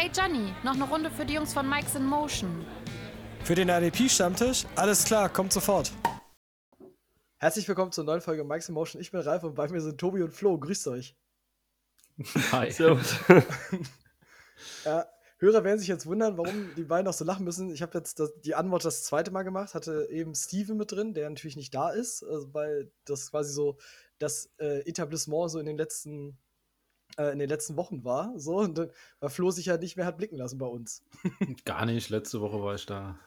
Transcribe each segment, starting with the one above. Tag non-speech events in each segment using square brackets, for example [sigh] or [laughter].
Hey Johnny, noch eine Runde für die Jungs von Mike's in Motion. Für den RDP-Stammtisch? Alles klar, kommt sofort. Herzlich willkommen zur neuen Folge Mike's in Motion. Ich bin Ralf und bei mir sind Tobi und Flo. Grüßt euch. Hi. [laughs] Servus. [laughs] ja, Hörer werden sich jetzt wundern, warum die beiden auch so lachen müssen. Ich habe jetzt das, die Antwort das zweite Mal gemacht, hatte eben Steven mit drin, der natürlich nicht da ist, also weil das quasi so das äh, Etablissement so in den letzten äh, in den letzten Wochen war. So, und äh, weil Flo sich ja nicht mehr hat blicken lassen bei uns. [laughs] Gar nicht, letzte Woche war ich da.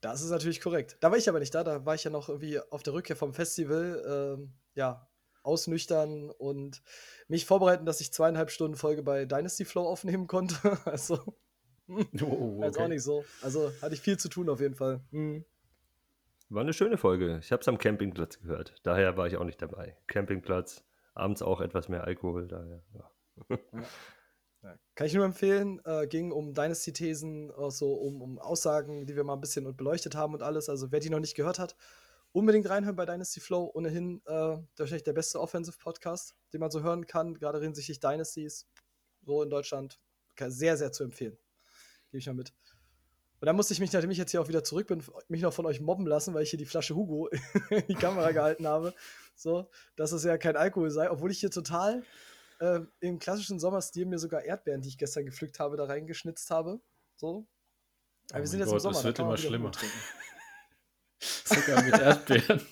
Das ist natürlich korrekt. Da war ich aber nicht da, da war ich ja noch irgendwie auf der Rückkehr vom Festival, ähm, ja, ausnüchtern und mich vorbereiten, dass ich zweieinhalb Stunden Folge bei Dynasty Flow aufnehmen konnte. [laughs] Also, [laughs] oh, okay. also auch nicht so. Also hatte ich viel zu tun auf jeden Fall. Mhm. War eine schöne Folge. Ich habe es am Campingplatz gehört. Daher war ich auch nicht dabei. Campingplatz, abends auch etwas mehr Alkohol. Daher, ja. Ja. Kann ich nur empfehlen, äh, ging um Dynasty-Thesen, äh, so um, um Aussagen, die wir mal ein bisschen beleuchtet haben und alles. Also wer die noch nicht gehört hat, unbedingt reinhören bei Dynasty Flow. Ohnehin äh, wahrscheinlich der beste Offensive-Podcast, den man so hören kann, gerade hinsichtlich Dynasties, so in Deutschland. Sehr, sehr zu empfehlen. Gebe ich mal mit. Und dann musste ich mich, nachdem ich jetzt hier auch wieder zurück bin, mich noch von euch mobben lassen, weil ich hier die Flasche Hugo [laughs] in die Kamera gehalten habe. So, dass es ja kein Alkohol sei, obwohl ich hier total äh, im klassischen Sommerstil mir sogar Erdbeeren, die ich gestern gepflückt habe, da reingeschnitzt habe. So. Aber oh wir sind jetzt Gott, im Sommer. Das wird immer schlimmer. sogar [laughs] mit Erdbeeren.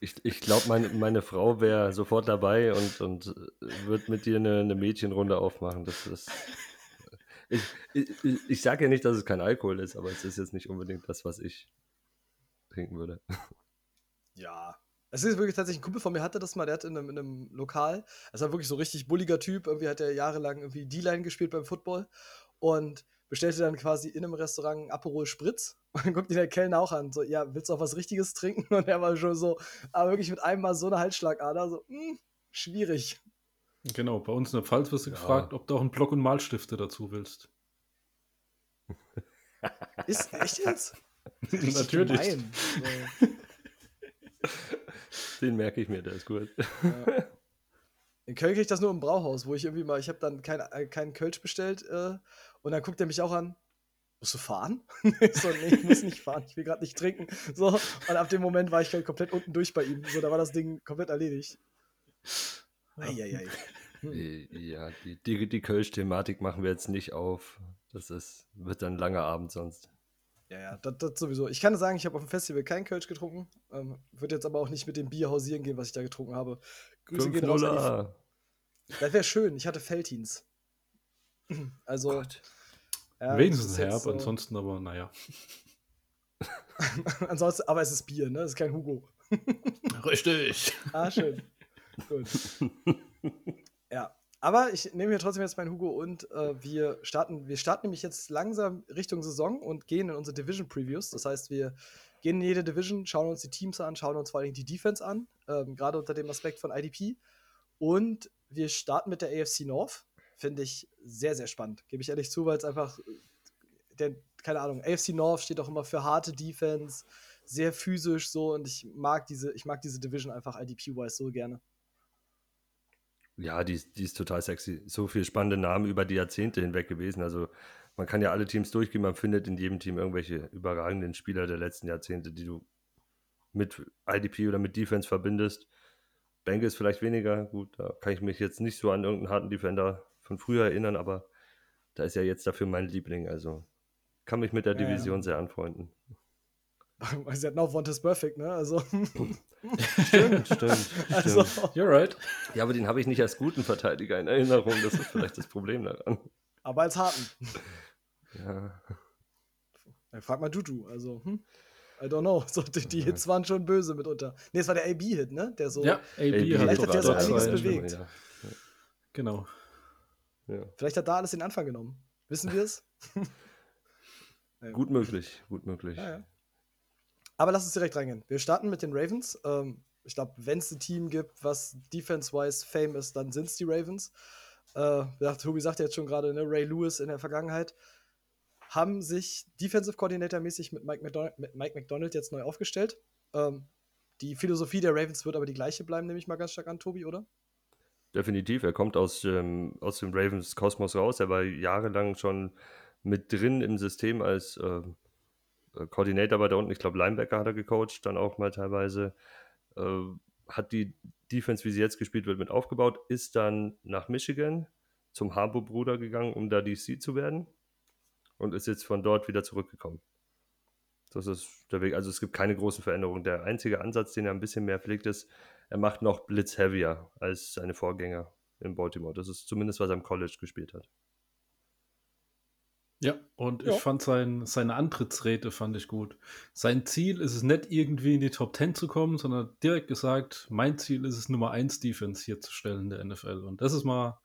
Ich, ich glaube, meine, meine Frau wäre sofort dabei und, und wird mit dir eine, eine Mädchenrunde aufmachen. Das ist. Ich, ich, ich sage ja nicht, dass es kein Alkohol ist, aber es ist jetzt nicht unbedingt das, was ich trinken würde. Ja, es ist wirklich tatsächlich ein Kumpel von mir hatte das mal, der hat in einem, in einem Lokal, das war wirklich so richtig bulliger Typ, irgendwie hat er jahrelang irgendwie D-Line gespielt beim Football und bestellte dann quasi in einem Restaurant Aperol Spritz [laughs] und dann guckt ihn der Kellner auch an, so, ja, willst du auch was Richtiges trinken? Und er war schon so, aber wirklich mit einem Mal so eine Halsschlagader, so, mh, hm, schwierig. Genau, bei uns in der Pfalz wirst du ja. gefragt, ob du auch einen Block und Malstifte dazu willst. Ist [laughs] echt jetzt? Natürlich. Gemein. [laughs] Den merke ich mir, der ist gut. Ja. In Köln kriege ich das nur im Brauhaus, wo ich irgendwie mal, ich habe dann keinen äh, kein Kölsch bestellt äh, und dann guckt er mich auch an, musst du fahren? [laughs] ich so, nee, ich muss nicht fahren, ich will gerade nicht trinken. So, und ab dem Moment war ich halt komplett unten durch bei ihm. So, da war das Ding komplett erledigt. Eieiei. Hm. Ja, die, die, die Kölsch-Thematik machen wir jetzt nicht auf. Das ist, wird dann ein langer Abend sonst. Ja, ja, das, das sowieso. Ich kann sagen, ich habe auf dem Festival keinen Kölsch getrunken. Ähm, Würde jetzt aber auch nicht mit dem Bier hausieren gehen, was ich da getrunken habe. Grüße gehen raus. Das wäre schön. Ich hatte Feltins. [clears throat] Also. Ja, Wenigstens herb, so ansonsten aber, naja. [laughs] ansonsten, aber es ist Bier, ne? Es ist kein Hugo. Richtig. ah, schön. Gut. [laughs] Ja, aber ich nehme hier trotzdem jetzt meinen Hugo und äh, wir starten, wir starten nämlich jetzt langsam Richtung Saison und gehen in unsere Division Previews. Das heißt, wir gehen in jede Division, schauen uns die Teams an, schauen uns vor allem die Defense an, ähm, gerade unter dem Aspekt von IDP. Und wir starten mit der AFC North. Finde ich sehr, sehr spannend. Gebe ich ehrlich zu, weil es einfach, denn, keine Ahnung, AFC North steht auch immer für harte Defense, sehr physisch so und ich mag diese, ich mag diese Division einfach IDP-wise so gerne. Ja, die, die ist total sexy. So viele spannende Namen über die Jahrzehnte hinweg gewesen. Also man kann ja alle Teams durchgehen, man findet in jedem Team irgendwelche überragenden Spieler der letzten Jahrzehnte, die du mit IDP oder mit Defense verbindest. Bengals vielleicht weniger, gut, da kann ich mich jetzt nicht so an irgendeinen harten Defender von früher erinnern, aber da ist ja jetzt dafür mein Liebling, also kann mich mit der ja, Division ja. sehr anfreunden. [laughs] Weil sie hatten auch One is Perfect, ne? Also. [laughs] stimmt, stimmt, also. You're right. Ja, aber den habe ich nicht als guten Verteidiger in Erinnerung. Das ist vielleicht das Problem daran. Aber als harten. Ja. ja frag mal Juju, also, hm? I don't know. So, die, die, Hits waren schon böse mitunter. Ne, es war der AB-Hit, ne? Der so. Ja, AB, Vielleicht hat der so einiges bewegt. Ja. Genau. Ja. Vielleicht hat da alles den Anfang genommen. Wissen wir es? gut möglich, gut möglich. Ja, ja. Aber lass uns direkt reingehen. Wir starten mit den Ravens. Ähm, ich glaube, wenn es ein Team gibt, was defense-wise fame ist, dann sind es die Ravens. Äh, Tobi sagt jetzt schon gerade, ne, Ray Lewis in der Vergangenheit haben sich Defensive Coordinator mäßig mit Mike McDonald, mit Mike McDonald jetzt neu aufgestellt. Ähm, die Philosophie der Ravens wird aber die gleiche bleiben, nehme ich mal ganz stark an, Tobi, oder? definitiv. Er kommt aus, ähm, aus dem Ravens Kosmos raus. Er war jahrelang schon mit drin im System als äh, äh Coordinator bei da unten. Ich glaube, Linebacker hat er gecoacht, dann auch mal teilweise. Äh, hat die Defense, wie sie jetzt gespielt wird, mit aufgebaut, ist dann nach Michigan zum Harbo-Bruder gegangen, um da DC zu werden und ist jetzt von dort wieder zurückgekommen. Das ist der Weg. Also es gibt keine großen Veränderungen. Der einzige Ansatz, den er ein bisschen mehr pflegt, ist, er macht noch Blitz-heavier als seine Vorgänger in Baltimore. Das ist zumindest, was er im College gespielt hat. Ja, und ja. ich fand sein, seine Antrittsrede fand ich gut. Sein Ziel ist es nicht irgendwie in die Top 10 zu kommen, sondern direkt gesagt, mein Ziel ist es Nummer 1 Defense hier zu stellen in der NFL. Und das ist mal,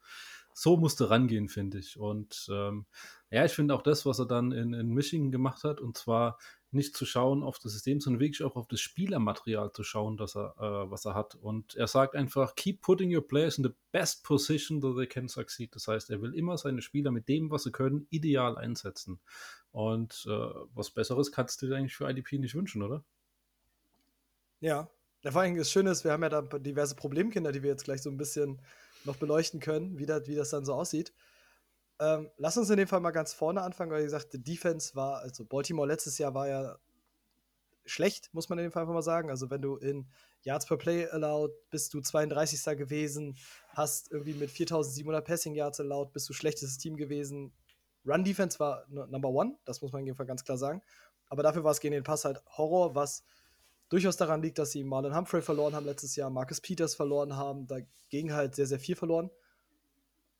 so musste rangehen, finde ich. Und ähm, ja, ich finde auch das, was er dann in, in Michigan gemacht hat, und zwar nicht zu schauen auf das System, sondern wirklich auch auf das Spielermaterial zu schauen, das er, äh, was er hat. Und er sagt einfach, keep putting your players in the best position that they can succeed. Das heißt, er will immer seine Spieler mit dem, was sie können, ideal einsetzen. Und äh, was Besseres kannst du dir eigentlich für IDP nicht wünschen, oder? Ja. Vor allem das Schöne ist, wir haben ja da diverse Problemkinder, die wir jetzt gleich so ein bisschen noch beleuchten können, wie das, wie das dann so aussieht. Ähm, lass uns in dem Fall mal ganz vorne anfangen, weil wie gesagt, die Defense war, also Baltimore letztes Jahr war ja schlecht, muss man in dem Fall einfach mal sagen. Also wenn du in Yards per Play allowed bist du 32. gewesen, hast irgendwie mit 4700 Passing Yards allowed, bist du schlechtestes Team gewesen. Run Defense war Number One, das muss man in dem Fall ganz klar sagen. Aber dafür war es gegen den Pass halt Horror, was durchaus daran liegt, dass sie Marlon Humphrey verloren haben letztes Jahr, Marcus Peters verloren haben, dagegen halt sehr, sehr viel verloren.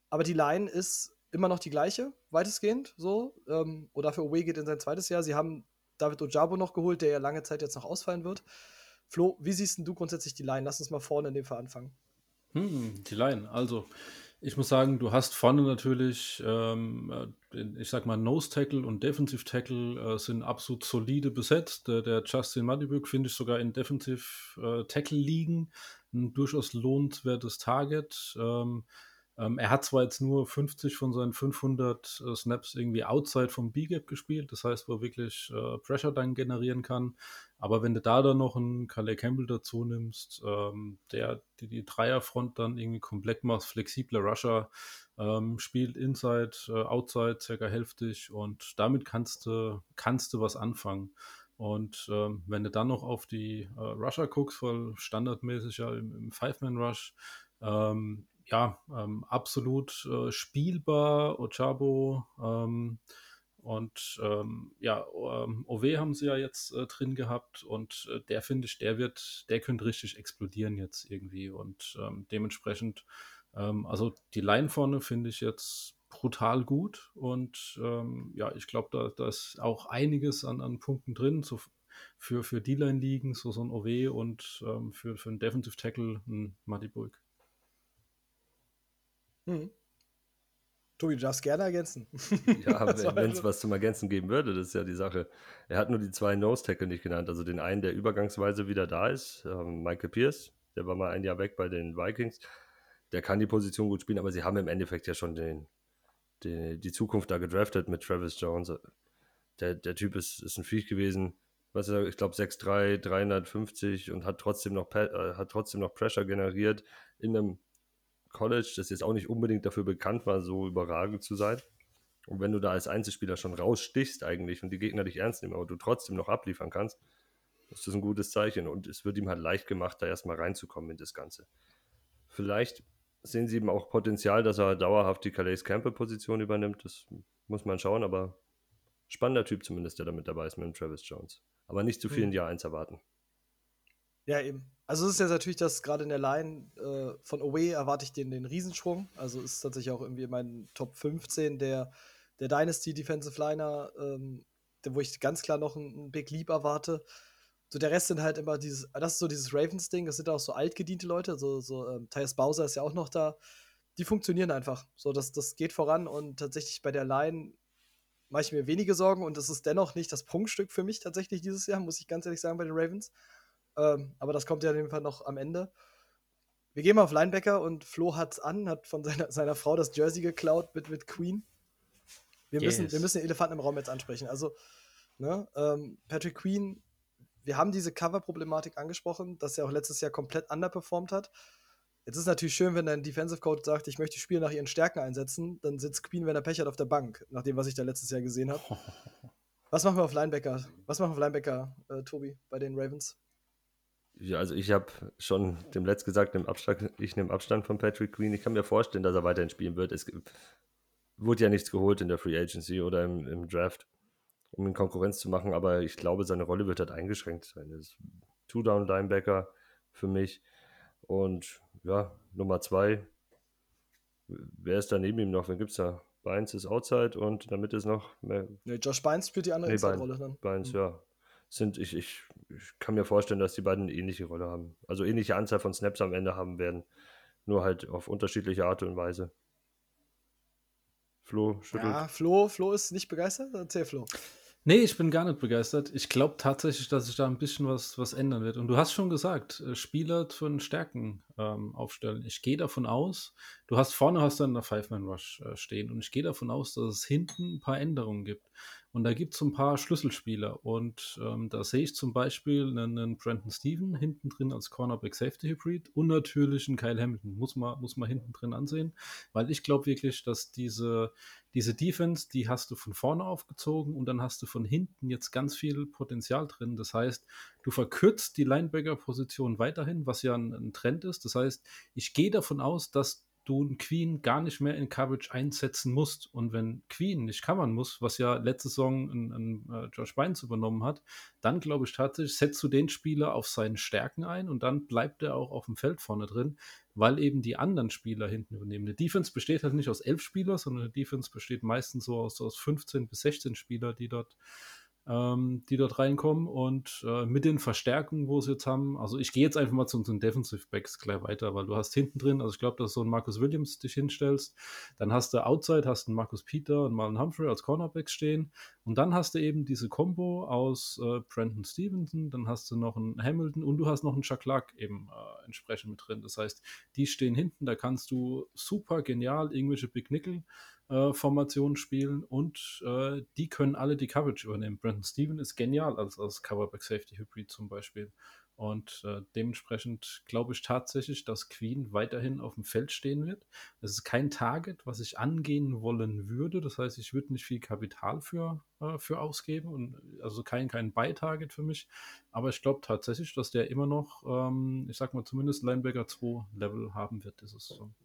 Aber die Line ist immer noch die gleiche, weitestgehend so. Ähm, für Owe geht in sein zweites Jahr. Sie haben David Ojabo noch geholt, der ja lange Zeit jetzt noch ausfallen wird. Flo, wie siehst du grundsätzlich die Line? Lass uns mal vorne in dem Fall anfangen. Hm, die Line, also ich muss sagen, du hast vorne natürlich, ähm, äh, ich sag mal, Nose Tackle und Defensive Tackle äh, sind absolut solide besetzt. Der, der Justin Madibuk finde ich sogar in Defensive äh, Tackle liegen. Ein durchaus lohnenswertes Target. Ähm, ähm, er hat zwar jetzt nur 50 von seinen 500 äh, Snaps irgendwie outside vom B-Gap gespielt, das heißt, wo er wirklich äh, Pressure dann generieren kann. Aber wenn du da dann noch einen Calais Campbell dazu nimmst, ähm, der die, die Dreierfront dann irgendwie komplett macht, flexibler Rusher, ähm, spielt Inside, äh, Outside circa hälftig und damit kannst du, kannst du was anfangen. Und ähm, wenn du dann noch auf die äh, Rusher guckst, weil standardmäßig ja im, im Five-Man-Rush ähm, ja, ähm, absolut äh, spielbar, Ochabo. Ähm, und ähm, ja, ähm, OW haben sie ja jetzt äh, drin gehabt und äh, der finde ich, der wird, der könnte richtig explodieren jetzt irgendwie. Und ähm, dementsprechend, ähm, also die Line vorne finde ich jetzt brutal gut. Und ähm, ja, ich glaube, da, da ist auch einiges an, an Punkten drin. So für, für die Line liegen, so, so ein OW und ähm, für, für einen Defensive Tackle ein Muddy Bulk. Hm. Tobi, du darfst gerne ergänzen. [laughs] Ja, wenn es was zum Ergänzen geben würde, das ist ja die Sache. Er hat nur die zwei Nose-Tackle nicht genannt. Also den einen, der übergangsweise wieder da ist, ähm, Michael Pierce, der war mal ein Jahr weg bei den Vikings. Der kann die Position gut spielen, aber sie haben im Endeffekt ja schon den, den die Zukunft da gedraftet mit Travis Jones. Der, der Typ ist, ist ein Viech gewesen. Was er, ich glaube, 6'3, 350 und hat trotzdem noch, äh, hat trotzdem noch Pressure generiert in einem College, das jetzt auch nicht unbedingt dafür bekannt war, so überragend zu sein. Und wenn du da als Einzelspieler schon rausstichst eigentlich und die Gegner dich ernst nehmen, aber du trotzdem noch abliefern kannst, ist das ein gutes Zeichen. Und es wird ihm halt leicht gemacht, da erstmal reinzukommen in das Ganze. Vielleicht sehen sie eben auch Potenzial, dass er dauerhaft die Calais Campbell-Position übernimmt. Das muss man schauen, aber spannender Typ zumindest, der damit dabei ist mit dem Travis Jones. Aber nicht zu viel in hm. Jahr 1 erwarten. Ja, eben. Also es ist ja natürlich, dass gerade in der Line äh, von Away erwarte ich den, den Riesenschwung. Also ist tatsächlich auch irgendwie mein Top 15 der, der Dynasty Defensive Liner, ähm, wo ich ganz klar noch einen Big Leap erwarte. So der Rest sind halt immer dieses, das ist so dieses Ravens-Ding, das sind auch so altgediente Leute, so, so ähm, Tyus Bowser ist ja auch noch da. Die funktionieren einfach. So, das, das geht voran und tatsächlich bei der Line mache ich mir wenige Sorgen und das ist dennoch nicht das Prunkstück für mich tatsächlich dieses Jahr, muss ich ganz ehrlich sagen, bei den Ravens. Ähm, aber das kommt ja auf jeden Fall noch am Ende. Wir gehen mal auf Linebacker und Flo hat's an, hat von [laughs] seiner, seiner Frau das Jersey geklaut mit, mit Queen. Wir, yes. müssen, wir müssen den Elefanten im Raum jetzt ansprechen. Also, ne, ähm, Patrick Queen, wir haben diese Cover-Problematik angesprochen, dass er auch letztes Jahr komplett underperformed hat. Jetzt ist es natürlich schön, wenn dein Defensive Coach sagt, ich möchte Spieler nach ihren Stärken einsetzen, dann sitzt Queen, wenn er Pech hat, auf der Bank, nach dem, was ich da letztes Jahr gesehen habe. [laughs] Was machen wir auf Linebacker? Was machen wir auf Linebacker, äh, Tobi, bei den Ravens? Ja, also ich habe schon dem Letzt gesagt, im Abstand, ich nehme Abstand von Patrick Queen. Ich kann mir vorstellen, dass er weiterhin spielen wird. Es wurde ja nichts geholt in der Free Agency oder im, im Draft, um ihn Konkurrenz zu machen, aber ich glaube, seine Rolle wird halt eingeschränkt sein. Er ist Two-Down-Linebacker für mich. Und ja, Nummer zwei, wer ist da neben ihm noch? Wen gibt es da? Bynes ist Outside und damit ist noch. Mehr, nee, Josh Bynes spielt die andere nee, Inside-Rolle dann. Bynes, mhm. ja. Sind, ich, ich, ich kann mir vorstellen, dass die beiden eine ähnliche Rolle haben. Also ähnliche Anzahl von Snaps am Ende haben werden. Nur halt auf unterschiedliche Art und Weise. Flo schüttelt. Ja, Flo, Flo ist nicht begeistert? Erzähl Flo. Nee, ich bin gar nicht begeistert. Ich glaube tatsächlich, dass sich da ein bisschen was, was ändern wird. Und du hast schon gesagt, äh, Spieler von Stärken ähm, aufstellen. Ich gehe davon aus, du hast vorne hast dann eine Five-Man-Rush äh, stehen und ich gehe davon aus, dass es hinten ein paar Änderungen gibt. Und da gibt es ein paar Schlüsselspieler. Und ähm, da sehe ich zum Beispiel einen, einen Brandon Steven hinten drin als Cornerback Safety Hybrid und natürlich einen Kyle Hamilton. Muss man, muss man hinten drin ansehen. Weil ich glaube wirklich, dass diese, diese Defense, die hast du von vorne aufgezogen und dann hast du von hinten jetzt ganz viel Potenzial drin. Das heißt, du verkürzt die Linebacker-Position weiterhin, was ja ein, ein Trend ist. Das heißt, ich gehe davon aus, dass du einen Queen gar nicht mehr in Coverage einsetzen musst. Und wenn Queen nicht covern muss, was ja letzte Saison ein, ein, uh, Josh Bynes übernommen hat, dann glaube ich tatsächlich, setzt du den Spieler auf seinen Stärken ein und dann bleibt er auch auf dem Feld vorne drin, weil eben die anderen Spieler hinten übernehmen. Eine Defense besteht halt nicht aus elf Spielern, sondern eine Defense besteht meistens so aus, aus 15 bis 16 Spielern, die dort ähm, die dort reinkommen und äh, mit den Verstärkungen, wo sie jetzt haben. Also ich gehe jetzt einfach mal zu unseren Defensive Backs gleich weiter, weil du hast hinten drin, also ich glaube, dass so ein Marcus Williams dich hinstellst, dann hast du Outside, hast einen Marcus Peter und Marlon Humphrey als Cornerbacks stehen und dann hast du eben diese Combo aus äh, Brandon Stevenson, dann hast du noch einen Hamilton und du hast noch einen Chuck Clark eben äh, entsprechend mit drin. Das heißt, die stehen hinten, da kannst du super genial irgendwelche Big Nickel äh, Formationen spielen und äh, die können alle die Coverage übernehmen. Brandon Steven ist genial als, als Coverback Safety Hybrid zum Beispiel. Und äh, dementsprechend glaube ich tatsächlich, dass Queen weiterhin auf dem Feld stehen wird. Es ist kein Target, was ich angehen wollen würde. Das heißt, ich würde nicht viel Kapital für, äh, für ausgeben und also kein, kein Buy-Target für mich. Aber ich glaube tatsächlich, dass der immer noch, ähm, ich sag mal, zumindest Linebacker 2 Level haben wird dieses Saison.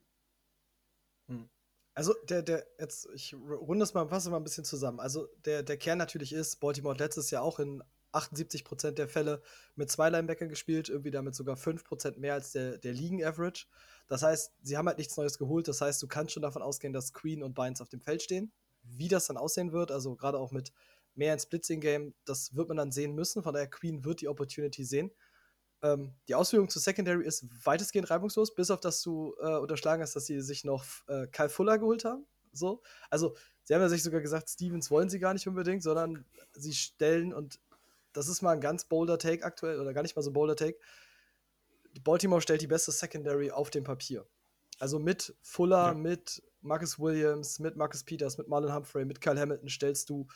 Hm. Also der, der, jetzt, ich runde es mal, fasse mal ein bisschen zusammen. Also der, der Kern natürlich ist, Baltimore hat letztes Jahr auch in 78% der Fälle mit zwei Linebackern gespielt, irgendwie damit sogar 5% mehr als der, der Ligen-Average. Das heißt, sie haben halt nichts Neues geholt. Das heißt, du kannst schon davon ausgehen, dass Queen und Bynes auf dem Feld stehen. Wie das dann aussehen wird, also gerade auch mit mehr ins Blitzing-Game, das wird man dann sehen müssen. Von daher, Queen wird die Opportunity sehen. Ähm, die Ausführung zu Secondary ist weitestgehend reibungslos, bis auf dass du äh, unterschlagen hast, dass sie sich noch äh, Kyle Fuller geholt haben. So. Also, sie haben ja sich sogar gesagt, Stevens wollen sie gar nicht unbedingt, sondern sie stellen, und das ist mal ein ganz bolder Take aktuell, oder gar nicht mal so bolder Take. Baltimore stellt die beste Secondary auf dem Papier. Also mit Fuller, ja. mit Marcus Williams, mit Marcus Peters, mit Marlon Humphrey, mit Kyle Hamilton stellst du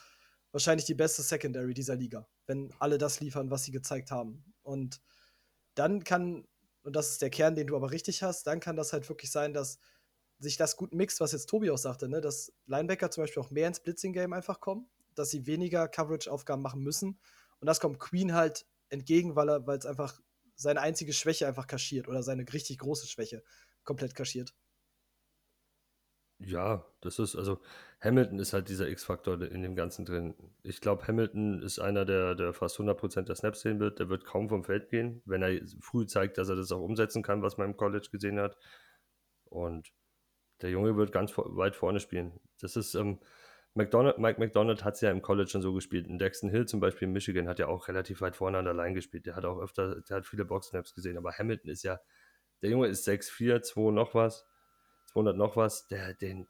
wahrscheinlich die beste Secondary dieser Liga, wenn alle das liefern, was sie gezeigt haben. Und dann kann, und das ist der Kern, den du aber richtig hast, dann kann das halt wirklich sein, dass sich das gut mixt, was jetzt Tobi auch sagte, ne? dass Linebacker zum Beispiel auch mehr ins Blitzing-Game einfach kommen, dass sie weniger Coverage-Aufgaben machen müssen. Und das kommt Queen halt entgegen, weil weil es einfach seine einzige Schwäche einfach kaschiert oder seine richtig große Schwäche komplett kaschiert. Ja, das ist, also Hamilton ist halt dieser X-Faktor in dem Ganzen drin. Ich glaube, Hamilton ist einer, der, der fast 100% der Snaps sehen wird. Der wird kaum vom Feld gehen, wenn er früh zeigt, dass er das auch umsetzen kann, was man im College gesehen hat. Und der Junge wird ganz weit vorne spielen. Das ist, ähm, McDonald, Mike McDonald hat es ja im College schon so gespielt. Und Dexton Hill zum Beispiel in Michigan hat ja auch relativ weit vorne an der Line gespielt. Der hat auch öfter, der hat viele Box-Snaps gesehen. Aber Hamilton ist ja, der Junge ist 6'4, 2 noch was 200 noch was, der, den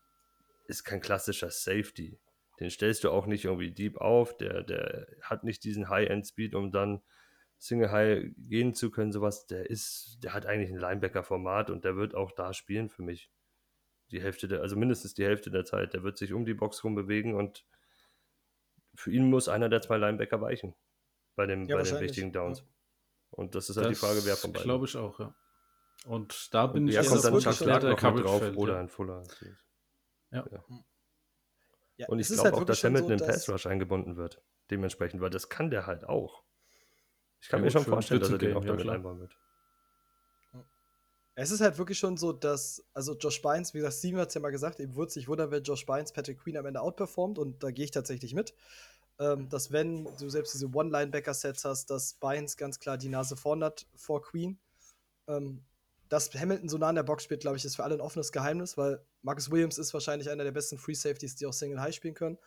ist kein klassischer Safety. Den stellst du auch nicht irgendwie deep auf, der, der hat nicht diesen High-End-Speed, um dann Single High gehen zu können, sowas. Der ist, der hat eigentlich ein Linebacker-Format und der wird auch da spielen für mich. Die Hälfte der, also mindestens die Hälfte der Zeit. Der wird sich um die Box rum bewegen und für ihn muss einer der zwei Linebacker weichen bei, dem, ja, bei den wichtigen Downs. Ja. Und das ist halt das die Frage, wer von beiden. Glaube ich auch, ja. Und da bin Und ich ja, kommt dann Chuck schon Clark noch mit drauf fällt, oder ja. ein Fuller. Ja. Ja, Und ich glaube halt auch, dass so, Hamilton im dass- Pass Rush eingebunden wird. Dementsprechend, weil das kann der halt auch. Ich kann Ja, mir schon vorstellen, dass er den auch damit klar. einbauen wird. Es ist halt wirklich schon so, dass, also Josh Bynes, wie gesagt, Steven hat es ja mal gesagt, ihm würde es sich wundern, wenn Josh Bynes Patrick Queen am Ende outperformt und da gehe ich tatsächlich mit. Ähm, dass wenn du selbst diese One-Linebacker-Sets hast, dass Bynes ganz klar die Nase vorn hat vor Queen. Ähm, dass Hamilton so nah an der Box spielt, glaube ich, ist für alle ein offenes Geheimnis, weil Marcus Williams ist wahrscheinlich einer der besten Free Safeties, die auch Single High spielen können.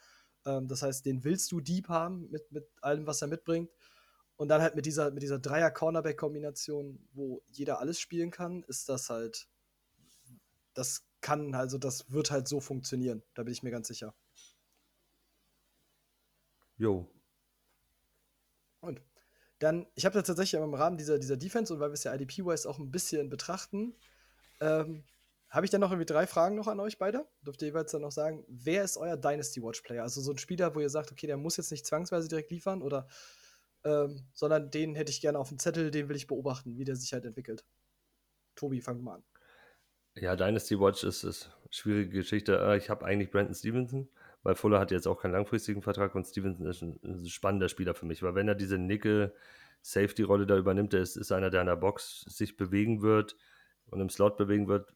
Ähm, das heißt, den willst du deep haben mit, mit allem, was er mitbringt. Und dann halt mit dieser, mit dieser Dreier-Cornerback-Kombination, wo jeder alles spielen kann, ist das halt. Das kann, also das wird halt so funktionieren. Da bin ich mir ganz sicher. Jo. Und dann, ich habe da tatsächlich im Rahmen dieser, dieser Defense und weil wir es ja IDP-wise auch ein bisschen betrachten, ähm, habe ich dann noch irgendwie drei Fragen noch an euch beide. Dürft ihr jeweils dann noch sagen, wer ist euer Dynasty Watch Player? Also so ein Spieler, wo ihr sagt, okay, der muss jetzt nicht zwangsweise direkt liefern oder ähm, sondern den hätte ich gerne auf dem Zettel, den will ich beobachten, wie der sich halt entwickelt. Tobi, fang mal an. Ja, Dynasty Watch ist, ist eine schwierige Geschichte. Äh, Ich habe eigentlich Brandon Stevenson, weil Fuller hat jetzt auch keinen langfristigen Vertrag und Stevenson ist ein, spannender Spieler für mich, weil wenn er diese Nickel-Safety-Rolle da übernimmt, der ist, ist einer, der an der Box sich bewegen wird und im Slot bewegen wird,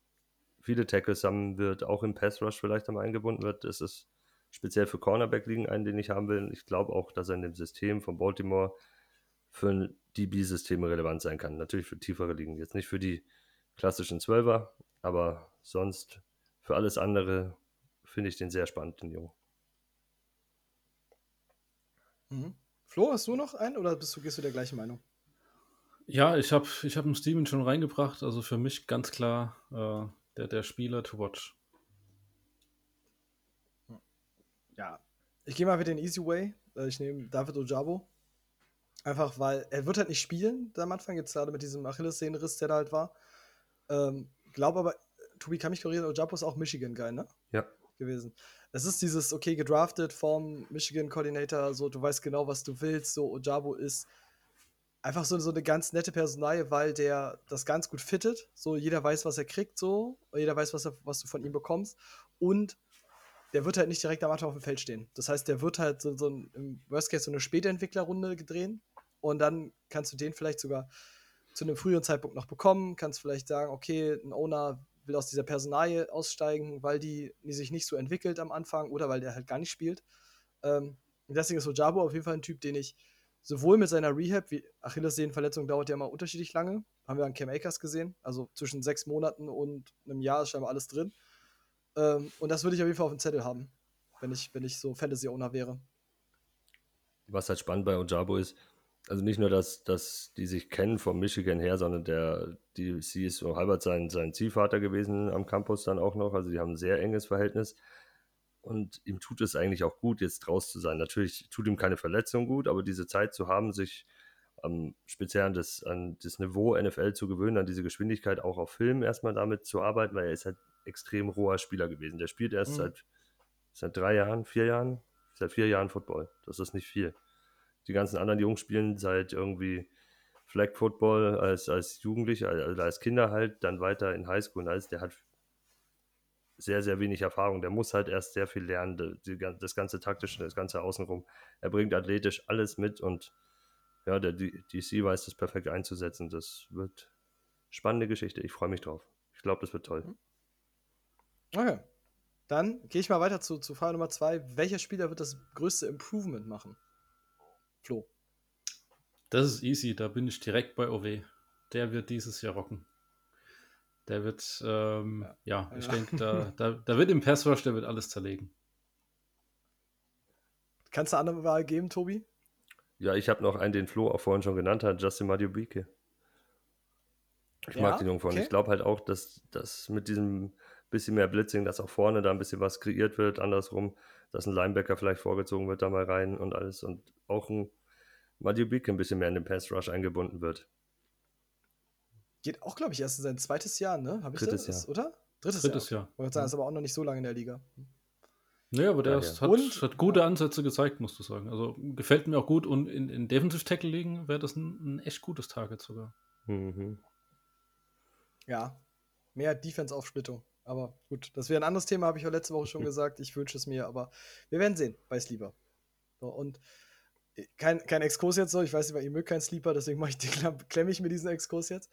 viele Tackles sammeln wird, auch im Pass-Rush vielleicht einmal eingebunden wird. Das ist speziell für Cornerback-Ligen einen, den ich haben will. Ich glaube auch, dass er in dem System von Baltimore für ein DB-System relevant sein kann. Natürlich für tiefere Ligen. Jetzt nicht für die klassischen Zwölfer, aber sonst für alles andere finde ich den sehr spannend, den Jungen. Mhm. Flo, hast du noch einen oder bist du, gehst du der gleichen Meinung? Ja, ich habe ich hab einen Steven schon reingebracht. Also für mich ganz klar äh, der, der Spieler to watch. Ja. Ich gehe mal wieder den Easy Way. Äh, Ich nehme David Ojabo. Einfach weil er wird halt nicht spielen am Anfang, jetzt gerade mit diesem Achillessehnenriss, der da halt war. Ähm, glaube aber, Tobi kann mich korrigieren, Ojabo ist auch Michigan-Guy, ne? Ja. Gewesen. Es ist dieses, okay, gedraftet vom Michigan-Coordinator, so, du weißt genau, was du willst, so, Ojabo ist einfach so, so eine ganz nette Personalie, weil der das ganz gut fittet. So, jeder weiß, was er kriegt, so, jeder weiß, was, er, was du von ihm bekommst. Und der wird halt nicht direkt am Anfang auf dem Feld stehen. Das heißt, der wird halt so, so ein, im Worst Case so eine Spätentwicklerrunde gedreht und dann kannst du den vielleicht sogar zu einem früheren Zeitpunkt noch bekommen, kannst vielleicht sagen, okay, ein Owner will aus dieser Personalie aussteigen, weil die, die sich nicht so entwickelt am Anfang oder weil der halt gar nicht spielt. Ähm, deswegen ist Ojabo auf jeden Fall ein Typ, den ich sowohl mit seiner Rehab, wie Achillessehnenverletzung dauert ja immer unterschiedlich lange, haben wir an Cam Akers gesehen, also zwischen sechs Monaten und einem Jahr ist scheinbar alles drin. Ähm, und das würde ich auf jeden Fall auf dem Zettel haben, wenn ich, wenn ich so Fantasy-Owner wäre. Was halt spannend bei Ojabo ist, also nicht nur, dass, dass die sich kennen vom Michigan her, sondern der, die, sie ist so halbert sein, sein Ziehvater gewesen am Campus dann auch noch. Also die haben ein sehr enges Verhältnis. Und ihm tut es eigentlich auch gut, jetzt raus zu sein. Natürlich tut ihm keine Verletzung gut, aber diese Zeit zu haben, sich ähm, speziell an das, an das Niveau NFL zu gewöhnen, an diese Geschwindigkeit auch auf Film erstmal damit zu arbeiten, weil er ist halt extrem roher Spieler gewesen. Der spielt erst Mhm. seit, seit drei Jahren, vier Jahren, seit vier Jahren Football. Das ist nicht viel. Die ganzen anderen Jungs spielen seit irgendwie Flag Football als, als Jugendliche, also als Kinder halt, dann weiter in Highschool alles. Der hat sehr, sehr wenig Erfahrung. Der muss halt erst sehr viel lernen, die, das ganze Taktische, das ganze Außenrum. Er bringt athletisch alles mit und ja, der DC weiß das perfekt einzusetzen. Das wird spannende Geschichte. Ich freue mich drauf. Ich glaube, das wird toll. Okay. Dann gehe ich mal weiter zu, zu Frage Nummer zwei. Welcher Spieler wird das größte Improvement machen? Flo. Das ist easy, da bin ich direkt bei OW. Der wird dieses Jahr rocken. Der wird, ähm, ja. ich Ja. denke, da, [laughs] da, da wird im Pass Rush, der wird alles zerlegen. Kannst du eine andere Wahl geben, Tobi? Ja, ich habe noch einen, den Flo auch vorhin schon genannt hat, Justin Madubike. Ich Ja, mag den Jungen von. okay. Ich glaube halt auch, dass, dass mit diesem bisschen mehr Blitzing, dass auch vorne da ein bisschen was kreiert wird, andersrum, dass ein Linebacker vielleicht vorgezogen wird da mal rein und alles und auch ein Madubike ein bisschen mehr in den Pass Rush eingebunden wird. Geht auch, glaube ich, erst in sein zweites Jahr, ne? Hab ich Drittes das? Jahr. Oder? Drittes, Drittes Jahr. Jahr. Wollte sagen, ist aber auch noch nicht so lange in der Liga. Nee, aber der Ja, ja. hat, Und- hat gute Ansätze gezeigt, musst du sagen. Also gefällt mir auch gut und in, in Defensive Tackle liegen wäre das ein, ein echt gutes Target sogar. Mhm. Ja, mehr Defense-Aufsplittung. Aber gut, das wäre ein anderes Thema, habe ich auch letzte Woche schon gesagt. Ich wünsche es mir, aber wir werden sehen bei Sleeper. So, und äh, kein, kein Exkurs jetzt so, ich weiß nicht, weil ihr mögt keinen Sleeper, deswegen mache ich die, klemme ich mir diesen Exkurs jetzt.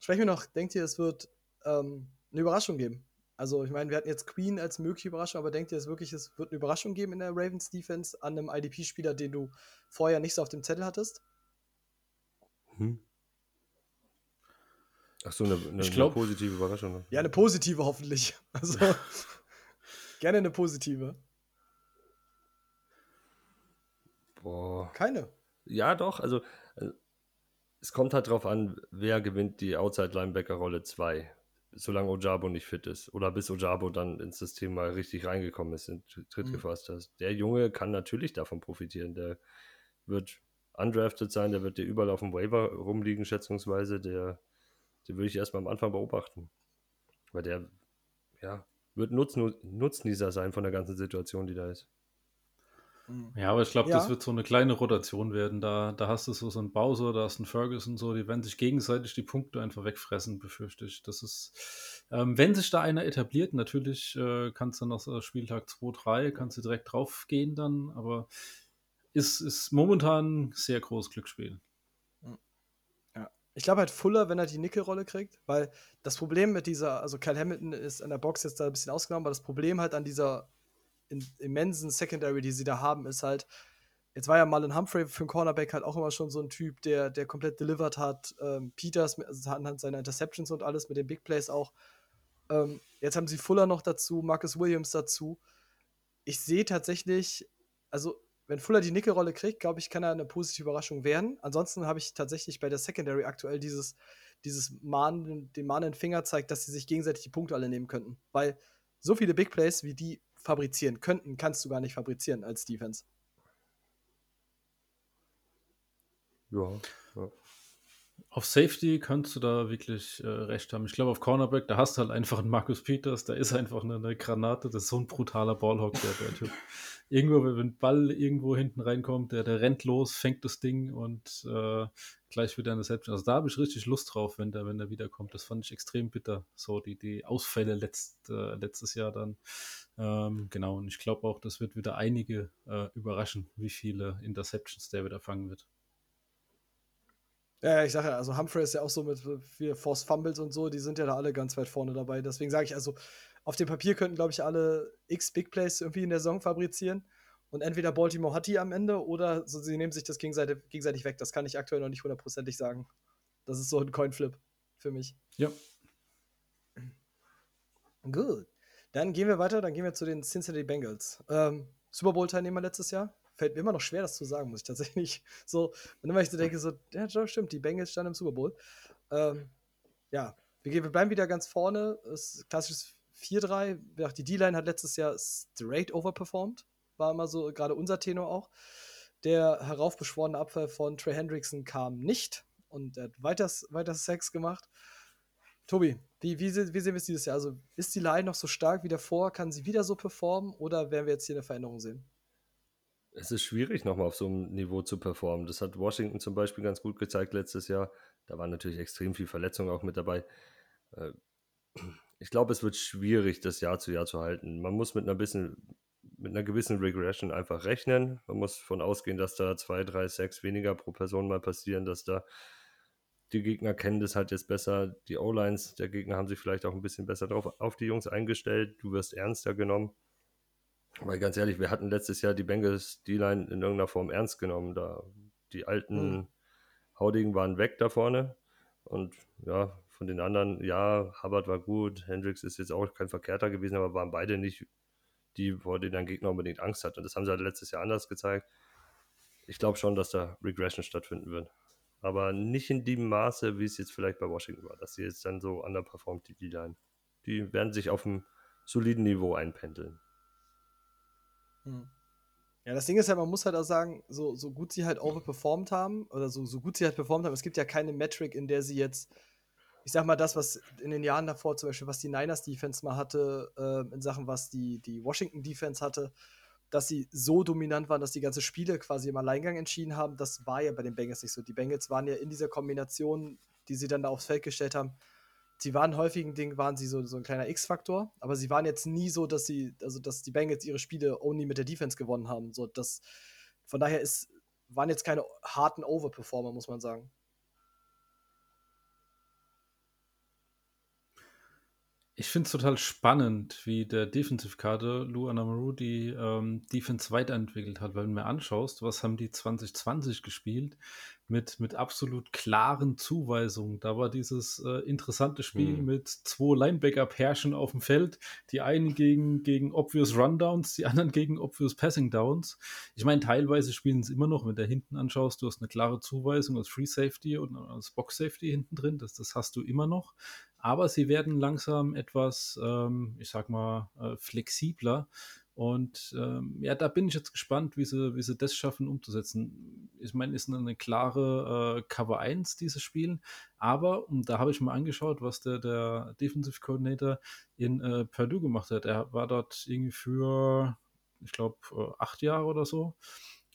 Sprechen wir noch, denkt ihr, es wird ähm, eine Überraschung geben? Also, ich meine, wir hatten jetzt Queen als mögliche Überraschung, aber denkt ihr es wirklich, es wird eine Überraschung geben in der Ravens Defense an einem IDP-Spieler, den du vorher nicht so auf dem Zettel hattest? Hm. Ach so, eine, eine, ich glaub, eine positive Überraschung. Ja, eine positive hoffentlich. [laughs] Also [laughs] gerne eine positive. Boah. Keine. Ja, doch. Also, also es kommt halt drauf an, wer gewinnt die Outside-Linebacker-Rolle 2, solange Ojabo nicht fit ist. Oder bis Ojabo dann ins System mal richtig reingekommen ist, in Tritt mhm. gefasst hast. Der Junge kann natürlich davon profitieren. Der wird undrafted sein, der wird dir überall auf dem Waiver rumliegen, schätzungsweise. Der den würde ich erstmal am Anfang beobachten. Weil der, ja, wird Nutzen, Nutznießer sein von der ganzen Situation, die da ist. Mhm. Ja, aber ich glaube, Ja. das wird so eine kleine Rotation werden. Da, da hast du so, so einen Bowser, da hast du einen Ferguson, so, die werden sich gegenseitig die Punkte einfach wegfressen, befürchte ich. Das ist, ähm, wenn sich da einer etabliert, natürlich äh, kannst du noch so Spieltag 2, 3, kannst du direkt drauf gehen dann, aber ist, ist momentan sehr großes Glücksspiel. Ich glaube halt Fuller, wenn er die Nickelrolle kriegt, weil das Problem mit dieser, also Kyle Hamilton ist an der Box jetzt da ein bisschen ausgenommen, aber das Problem halt an dieser in, immensen Secondary, die sie da haben, ist halt, jetzt war ja Marlon Humphrey für einen Cornerback halt auch immer schon so ein Typ, der, der komplett delivered hat. Ähm, Peters also anhand seiner Interceptions und alles mit den Big Plays auch. Ähm, jetzt haben sie Fuller noch dazu, Marcus Williams dazu. Ich sehe tatsächlich, also wenn Fuller die Nickelrolle kriegt, glaube ich, kann er eine positive Überraschung werden. Ansonsten habe ich tatsächlich bei der Secondary aktuell dieses, dieses Mahnen, den mahnenden Finger zeigt, dass sie sich gegenseitig die Punkte alle nehmen könnten. Weil so viele Big Plays, wie die fabrizieren könnten, kannst du gar nicht fabrizieren als Defense. Ja, ja. Auf Safety kannst du da wirklich äh, recht haben. Ich glaube, auf Cornerback, da hast du halt einfach einen Marcus Peters, der ist einfach eine, eine Granate, das ist so ein brutaler Ballhawk, der, der Typ. [laughs] Irgendwo, wenn ein Ball irgendwo hinten reinkommt, der, der rennt los, fängt das Ding und äh, gleich wieder eine Selbst. Also da habe ich richtig Lust drauf, wenn der, wenn der wiederkommt. Das fand ich extrem bitter. So die, die Ausfälle letzt, äh, letztes Jahr dann. Ähm, genau, und ich glaube auch, das wird wieder einige äh, überraschen, wie viele Interceptions der wieder fangen wird. Ja, ich sage ja, also Humphrey ist ja auch so mit vier Force Fumbles und so, die sind ja da alle ganz weit vorne dabei. Deswegen sage ich, also auf dem Papier könnten, glaube ich, alle X Big Plays irgendwie in der Saison fabrizieren. Und entweder Baltimore hat die am Ende oder so, sie nehmen sich das gegenseitig, gegenseitig weg. Das kann ich aktuell noch nicht hundertprozentig sagen. Das ist so ein Coinflip für mich. Ja. Gut. Dann gehen wir weiter, dann gehen wir zu den Cincinnati Bengals. Ähm, Super Bowl-Teilnehmer letztes Jahr. Fällt mir immer noch schwer, das zu sagen, muss ich tatsächlich [laughs] so. Und immer ich so denke, so, ja, stimmt, die Bengals standen im Super Bowl. Ähm, ja, wir, gehen, wir bleiben wieder ganz vorne. Das ist klassisches 4-3. Die D-Line hat letztes Jahr straight overperformed. War immer so, gerade unser Tenor auch. Der heraufbeschworene Abfall von Trey Hendrickson kam nicht und er hat weiter, weiter Sex gemacht. Tobi, wie, wie, wie sehen wir es dieses Jahr? Also ist die Line noch so stark wie davor? Kann sie wieder so performen oder werden wir jetzt hier eine Veränderung sehen? Es ist schwierig, nochmal auf so einem Niveau zu performen. Das hat Washington zum Beispiel ganz gut gezeigt letztes Jahr. Da waren natürlich extrem viel Verletzungen auch mit dabei. Ich glaube, es wird schwierig, das Jahr zu Jahr zu halten. Man muss mit einer bisschen, mit einer gewissen Regression einfach rechnen. Man muss davon ausgehen, dass da zwei, drei, sechs weniger pro Person mal passieren, dass da die Gegner kennen das halt jetzt besser. Die O-Lines der Gegner haben sich vielleicht auch ein bisschen besser drauf auf die Jungs eingestellt. Du wirst ernster genommen. Weil ganz ehrlich, wir hatten letztes Jahr die Bengals D-Line in irgendeiner Form ernst genommen. Da die alten mhm. Haudigen waren weg da vorne. Und ja, von den anderen, ja, Hubbard war gut, Hendricks ist jetzt auch kein Verkehrter gewesen, aber waren beide nicht die, vor denen ein Gegner unbedingt Angst hat. Und das haben sie halt letztes Jahr anders gezeigt. Ich glaube schon, dass da Regression stattfinden wird. Aber nicht in dem Maße, wie es jetzt vielleicht bei Washington war, dass sie jetzt dann so underperformt, die D-Line. Die werden sich auf einem soliden Niveau einpendeln. Hm. Ja, das Ding ist halt, man muss halt auch sagen, so, so gut sie halt overperformed haben, oder so, so gut sie halt performt haben, es gibt ja keine Metric, in der sie jetzt, ich sag mal, das, was in den Jahren davor zum Beispiel, was die Niners Defense mal hatte, äh, in Sachen, was die, die Washington Defense hatte, dass sie so dominant waren, dass die ganze Spiele quasi im Alleingang entschieden haben, das war ja bei den Bengals nicht so. Die Bengals waren ja in dieser Kombination, die sie dann da aufs Feld gestellt haben, sie waren häufigen Ding, waren sie so, so ein kleiner X-Faktor, aber sie waren jetzt nie so, dass sie, also dass die Bengals ihre Spiele only mit der Defense gewonnen haben. So, das, von daher ist, waren jetzt keine harten Overperformer, muss man sagen. Ich finde es total spannend, wie der Defensive-Kader Lou Anamaru die ähm, Defense weiterentwickelt hat, weil wenn du mir anschaust, was haben die 2020 gespielt, mit, mit absolut klaren Zuweisungen. Da war dieses äh, interessante Spiel Mhm. mit zwei Linebacker-Pärchen auf dem Feld, die einen gegen, gegen obvious Rundowns, die anderen gegen obvious Passing Downs. Ich meine, teilweise spielen sie immer noch, wenn du hinten anschaust, du hast eine klare Zuweisung als Free Safety und als Box Safety hinten drin, das, das hast du immer noch. Aber sie werden langsam etwas, ähm, ich sag mal, äh, flexibler. Und ähm, ja, da bin ich jetzt gespannt, wie sie, wie sie das schaffen umzusetzen. Ich meine, ist eine klare äh, Cover 1 dieses Spiel, aber und da habe ich mal angeschaut, was der, der Defensive Coordinator in äh, Purdue gemacht hat. Er war dort irgendwie für, ich glaube, äh, acht Jahre oder so,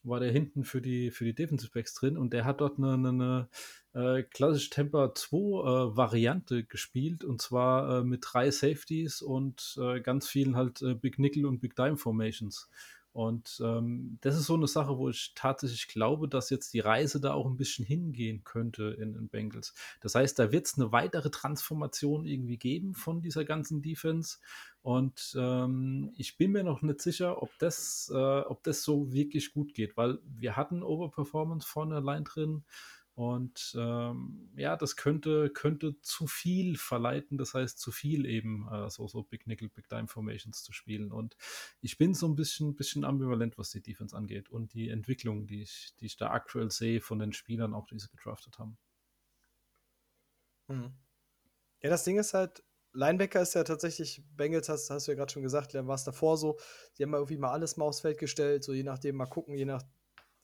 war der hinten für die, für die Defensive Backs drin und der hat dort eine, eine, eine äh, klassische Temper 2 äh, Variante gespielt und zwar äh, mit drei Safeties und äh, ganz vielen halt äh, Big Nickel und Big Dime Formations. Und ähm, das ist so eine Sache, wo ich tatsächlich glaube, dass jetzt die Reise da auch ein bisschen hingehen könnte in den Bengals. Das heißt, da wird es eine weitere Transformation irgendwie geben von dieser ganzen Defense. Und ähm, ich bin mir noch nicht sicher, ob das, äh, ob das so wirklich gut geht, weil wir hatten Overperformance vorne allein drin. Und ähm, ja, das könnte, könnte zu viel verleiten, das heißt zu viel eben äh, so, so Big Nickel, Big Dime Formations zu spielen. Und ich bin so ein bisschen, bisschen ambivalent, was die Defense angeht und die Entwicklung, die ich, die ich da aktuell sehe von den Spielern, auch die sie gedraftet haben. Mhm. Ja, das Ding ist halt, Linebacker ist ja tatsächlich, Bengals hast, hast du ja gerade schon gesagt, war es davor so, die haben irgendwie mal alles mal aufs Feld gestellt, so je nachdem mal gucken, je, nach,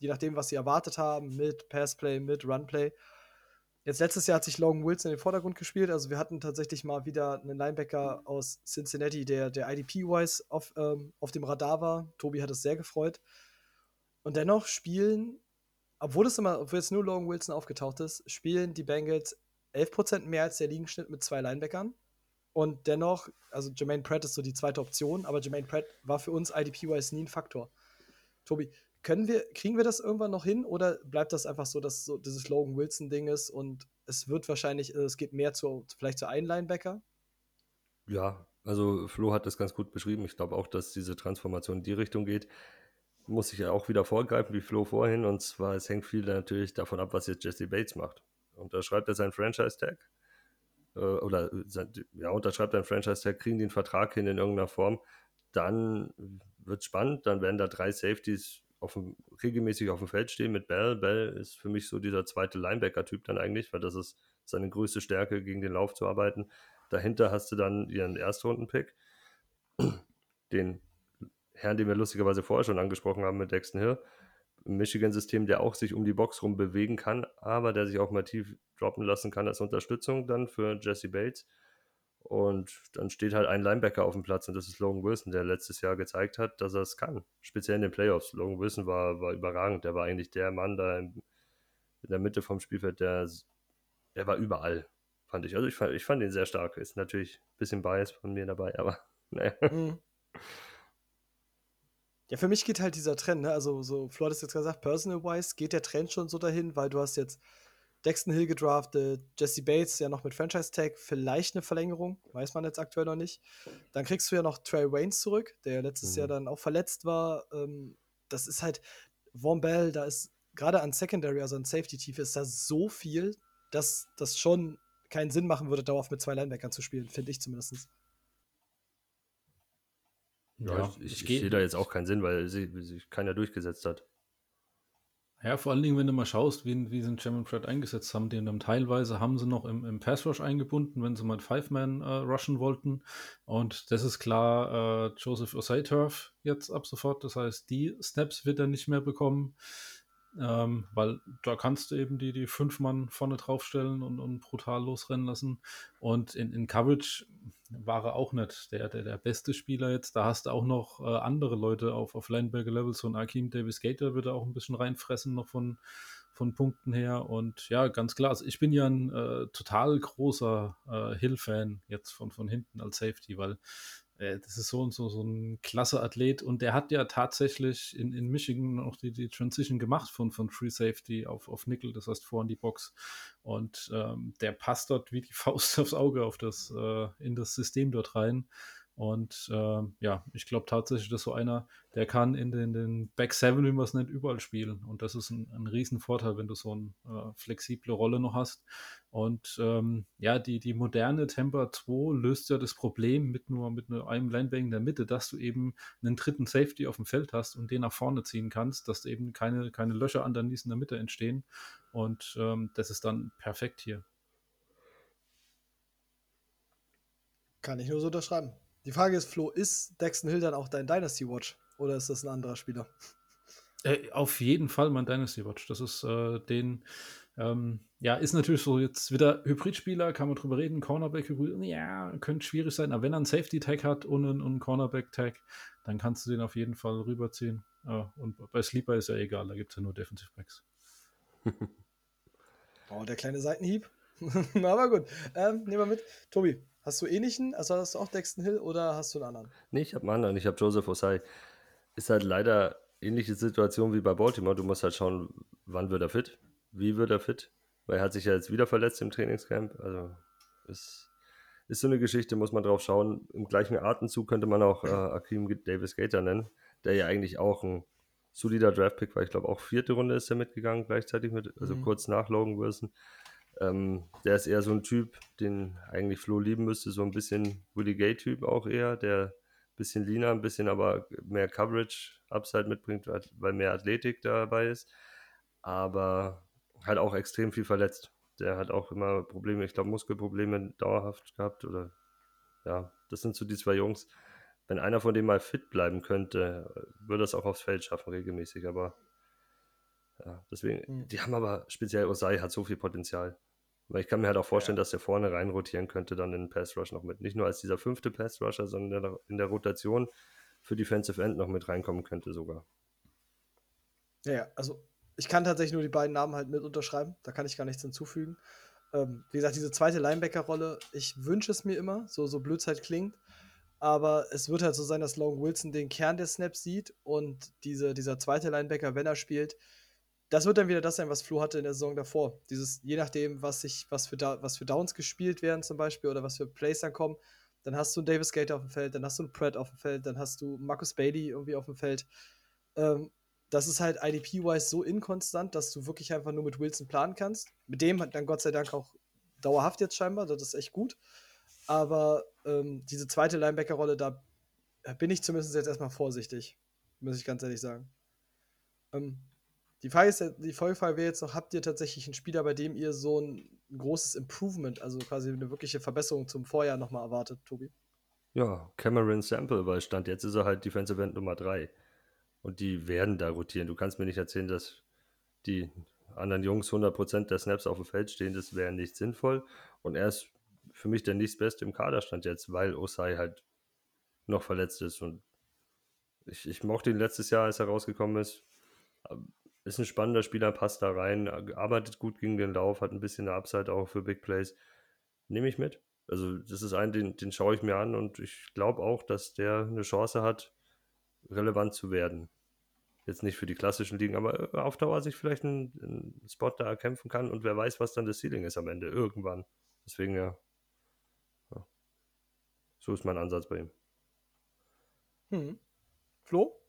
je nachdem, was sie erwartet haben, mit Passplay, mit Runplay. Jetzt letztes Jahr hat sich Logan Wilson in den Vordergrund gespielt, also wir hatten tatsächlich mal wieder einen Linebacker aus Cincinnati, der, der IDP-wise auf, ähm, auf dem Radar war. Tobi hat es sehr gefreut. Und dennoch spielen, obwohl es immer, obwohl jetzt nur Logan Wilson aufgetaucht ist, spielen die Bengals 11% mehr als der Ligenschnitt mit zwei Linebackern. Und dennoch, also Jermaine Pratt ist so die zweite Option, aber Jermaine Pratt war für uns IDP-wise nie ein Faktor. Tobi, können wir, kriegen wir das irgendwann noch hin oder bleibt das einfach so, dass so dieses Logan Wilson-Ding ist und es wird wahrscheinlich, äh, es geht mehr zu, vielleicht zu einem Linebacker? Ja, also Flo hat das ganz gut beschrieben. Ich glaube auch, dass diese Transformation in die Richtung geht. Muss ich ja auch wieder vorgreifen, wie Flo vorhin. Und zwar, es hängt viel natürlich davon ab, was jetzt Jesse Bates macht. Unterschreibt er seinen Franchise-Tag? Äh, oder ja, unterschreibt er einen Franchise-Tag, kriegen einen Vertrag hin in irgendeiner Form, dann wird es spannend. Dann werden da drei Safeties auf dem, regelmäßig auf dem Feld stehen mit Bell. Bell ist für mich so dieser zweite Linebacker-Typ dann eigentlich, weil das ist seine größte Stärke, gegen den Lauf zu arbeiten. Dahinter hast du dann ihren Erstrunden-Pick, den Herrn, den wir lustigerweise vorher schon angesprochen haben mit Dexton Hill. Michigan-System, der auch sich um die Box rum bewegen kann, aber der sich auch mal tief droppen lassen kann als Unterstützung dann für Jesse Bates. Und dann steht halt ein Linebacker auf dem Platz und das ist Logan Wilson, der letztes Jahr gezeigt hat, dass er es kann. Speziell in den Playoffs. Logan Wilson war, war überragend. Der war eigentlich der Mann da in, in der Mitte vom Spielfeld, der, der war überall, fand ich. Also ich fand, ich fand ihn sehr stark. Ist natürlich ein bisschen Bias von mir dabei, aber [laughs] naja. Mhm. Ja, für mich geht halt dieser Trend, ne? Also, so, Flo hat es jetzt gesagt, personal-wise geht der Trend schon so dahin, weil du hast jetzt Dexton Hill gedraftet, Jesse Bates ja noch mit Franchise-Tag, vielleicht eine Verlängerung, weiß man jetzt aktuell noch nicht. Dann kriegst du ja noch Trey Waynes zurück, der letztes Mhm. Jahr dann auch verletzt war. Ähm, das ist halt, Von Bell, da ist gerade an Secondary, also an Safety-Tiefe, ist da so viel, dass das schon keinen Sinn machen würde, dauerhaft mit zwei Linebackern zu spielen, finde ich zumindest. Ja, ich, ich, geh- sehe da jetzt auch keinen Sinn, weil sich, sich keiner durchgesetzt hat. Ja, vor allen Dingen, wenn du mal schaust, wie, wie sie den German Pratt eingesetzt haben, den dann teilweise haben sie noch im, im Pass Rush eingebunden, wenn sie mal Five-Man äh, rushen wollten. Und das ist klar, äh, Joseph Osei-Turf jetzt ab sofort. Das heißt, die Snaps wird er nicht mehr bekommen, ähm, weil da kannst du eben die, die fünf Mann vorne draufstellen und, und brutal losrennen lassen. Und in, in Coverage war er auch nicht der, der, der beste Spieler jetzt. Da hast du auch noch äh, andere Leute auf, auf Linebacker-Level. So ein Akeem Davis Gator wird er auch ein bisschen reinfressen noch von, von Punkten her. Und ja, ganz klar, also ich bin ja ein äh, total großer äh, Hill-Fan jetzt von, von hinten als Safety, weil äh, das ist so und so, so ein klasse Athlet und der hat ja tatsächlich in, in Michigan auch die, die Transition gemacht von, von Free Safety auf, auf Nickel, das heißt vor in die Box. Und ähm, der passt dort wie die [laughs] Faust aufs Auge auf das, äh, in das System dort rein. Und äh, ja, ich glaube tatsächlich, dass so einer, der kann in den, den Back 7, wie man es nennt, überall spielen. Und das ist ein, ein Riesenvorteil, wenn du so eine äh, flexible Rolle noch hast. Und ähm, ja, die, die moderne Temper 2 löst ja das Problem mit nur mit einem Linebacker in der Mitte, dass du eben einen dritten Safety auf dem Feld hast und den nach vorne ziehen kannst, dass eben keine, keine Löcher an der in der Mitte entstehen. Und ähm, das ist dann perfekt hier. Kann ich nur so unterschreiben. Die Frage ist, Flo, ist Daxton Hill dann auch dein Dynasty Watch oder ist das ein anderer Spieler? Äh, auf jeden Fall mein Dynasty Watch. Das ist äh, den, ähm, ja, ist natürlich so jetzt wieder Hybridspieler, kann man drüber reden. Cornerback-Hybrid, ja, könnte schwierig sein, aber wenn er einen Safety-Tag hat und einen, einen Cornerback-Tag, dann kannst du den auf jeden Fall rüberziehen. Ja, und bei Sleeper ist ja egal, da gibt es ja nur Defensive Backs. [laughs] oh, der kleine Seitenhieb. [laughs] aber gut, ähm, nehmen wir mit. Tobi, Hast du ähnlichen? Also hast du auch Dexton Hill oder hast du einen anderen? Nee, ich habe einen anderen. Ich habe Joseph Osai. Ist halt leider ähnliche Situation wie bei Baltimore. Du musst halt schauen, wann wird er fit, wie wird er fit. Weil er hat sich ja jetzt wieder verletzt im Trainingscamp. Also ist, ist so eine Geschichte, muss man drauf schauen. Im gleichen Atemzug könnte man auch äh, Akeem Davis Gator nennen, der ja eigentlich auch ein solider Draftpick war. Ich glaube, auch vierte Runde ist er mitgegangen, gleichzeitig mit, also mhm. kurz nach Logan Wilson. Ähm, der ist eher so ein Typ, den eigentlich Flo lieben müsste, so ein bisschen Woody Gay-Typ auch eher, der ein bisschen leaner, ein bisschen aber mehr Coverage-Upside mitbringt, weil mehr Athletik dabei ist. Aber halt auch extrem viel verletzt. Der hat auch immer Probleme, ich glaube Muskelprobleme dauerhaft gehabt oder ja, das sind so die zwei Jungs. Wenn einer von denen mal fit bleiben könnte, würde das auch aufs Feld schaffen regelmäßig, aber ja, deswegen, mhm. die haben aber speziell Osai hat so viel Potenzial. Weil ich kann mir halt auch vorstellen, ja. dass der vorne rein rotieren könnte, dann in den Pass Rush noch mit. Nicht nur als dieser fünfte Pass Rusher, sondern in der Rotation für Defensive End noch mit reinkommen könnte sogar. Ja, also ich kann tatsächlich nur die beiden Namen halt mit unterschreiben. Da kann ich gar nichts hinzufügen. Ähm, wie gesagt, diese zweite Linebacker-Rolle, ich wünsche es mir immer, so, so blöd es halt klingt. Aber es wird halt so sein, dass Logan Wilson den Kern der Snaps sieht und diese, dieser zweite Linebacker, wenn er spielt, das wird dann wieder das sein, was Flo hatte in der Saison davor. Dieses, je nachdem, was, sich, was, für, was für Downs gespielt werden zum Beispiel oder was für Plays dann kommen, dann hast du einen Davis Gator auf dem Feld, dann hast du einen Pratt auf dem Feld, dann hast du Marcus Bailey irgendwie auf dem Feld. Ähm, das ist halt IDP-wise so inkonstant, dass du wirklich einfach nur mit Wilson planen kannst. Mit dem dann Gott sei Dank auch dauerhaft jetzt scheinbar, das ist echt gut. Aber ähm, diese zweite Linebacker-Rolle, da bin ich zumindest jetzt erstmal vorsichtig, muss ich ganz ehrlich sagen. Ähm, die Frage ist, die Folgefrage wäre jetzt noch, habt ihr tatsächlich einen Spieler, bei dem ihr so ein großes Improvement, also quasi eine wirkliche Verbesserung zum Vorjahr nochmal erwartet, Tobi? Ja, Cameron Sample, weil Stand jetzt ist er halt Defensive End Nummer 3. Und die werden da rotieren. Du kannst mir nicht erzählen, dass die anderen Jungs 100% der Snaps auf dem Feld stehen. Das wäre nicht sinnvoll. Und er ist für mich der nächstbeste im Kaderstand jetzt, weil Osai halt noch verletzt ist. Und ich, ich mochte ihn letztes Jahr, als er rausgekommen ist ist ein spannender Spieler, passt da rein, arbeitet gut gegen den Lauf, hat ein bisschen eine Upside auch für Big Plays. Nehme ich mit. Also, das ist ein, den, den schaue ich mir an und ich glaube auch, dass der eine Chance hat, relevant zu werden. Jetzt nicht für die klassischen Ligen, aber äh, auf Dauer sich vielleicht einen, einen Spot da erkämpfen kann und wer weiß, was dann das Ceiling ist am Ende, irgendwann. Deswegen ja. ja. So ist mein Ansatz bei ihm. Hm. Flo?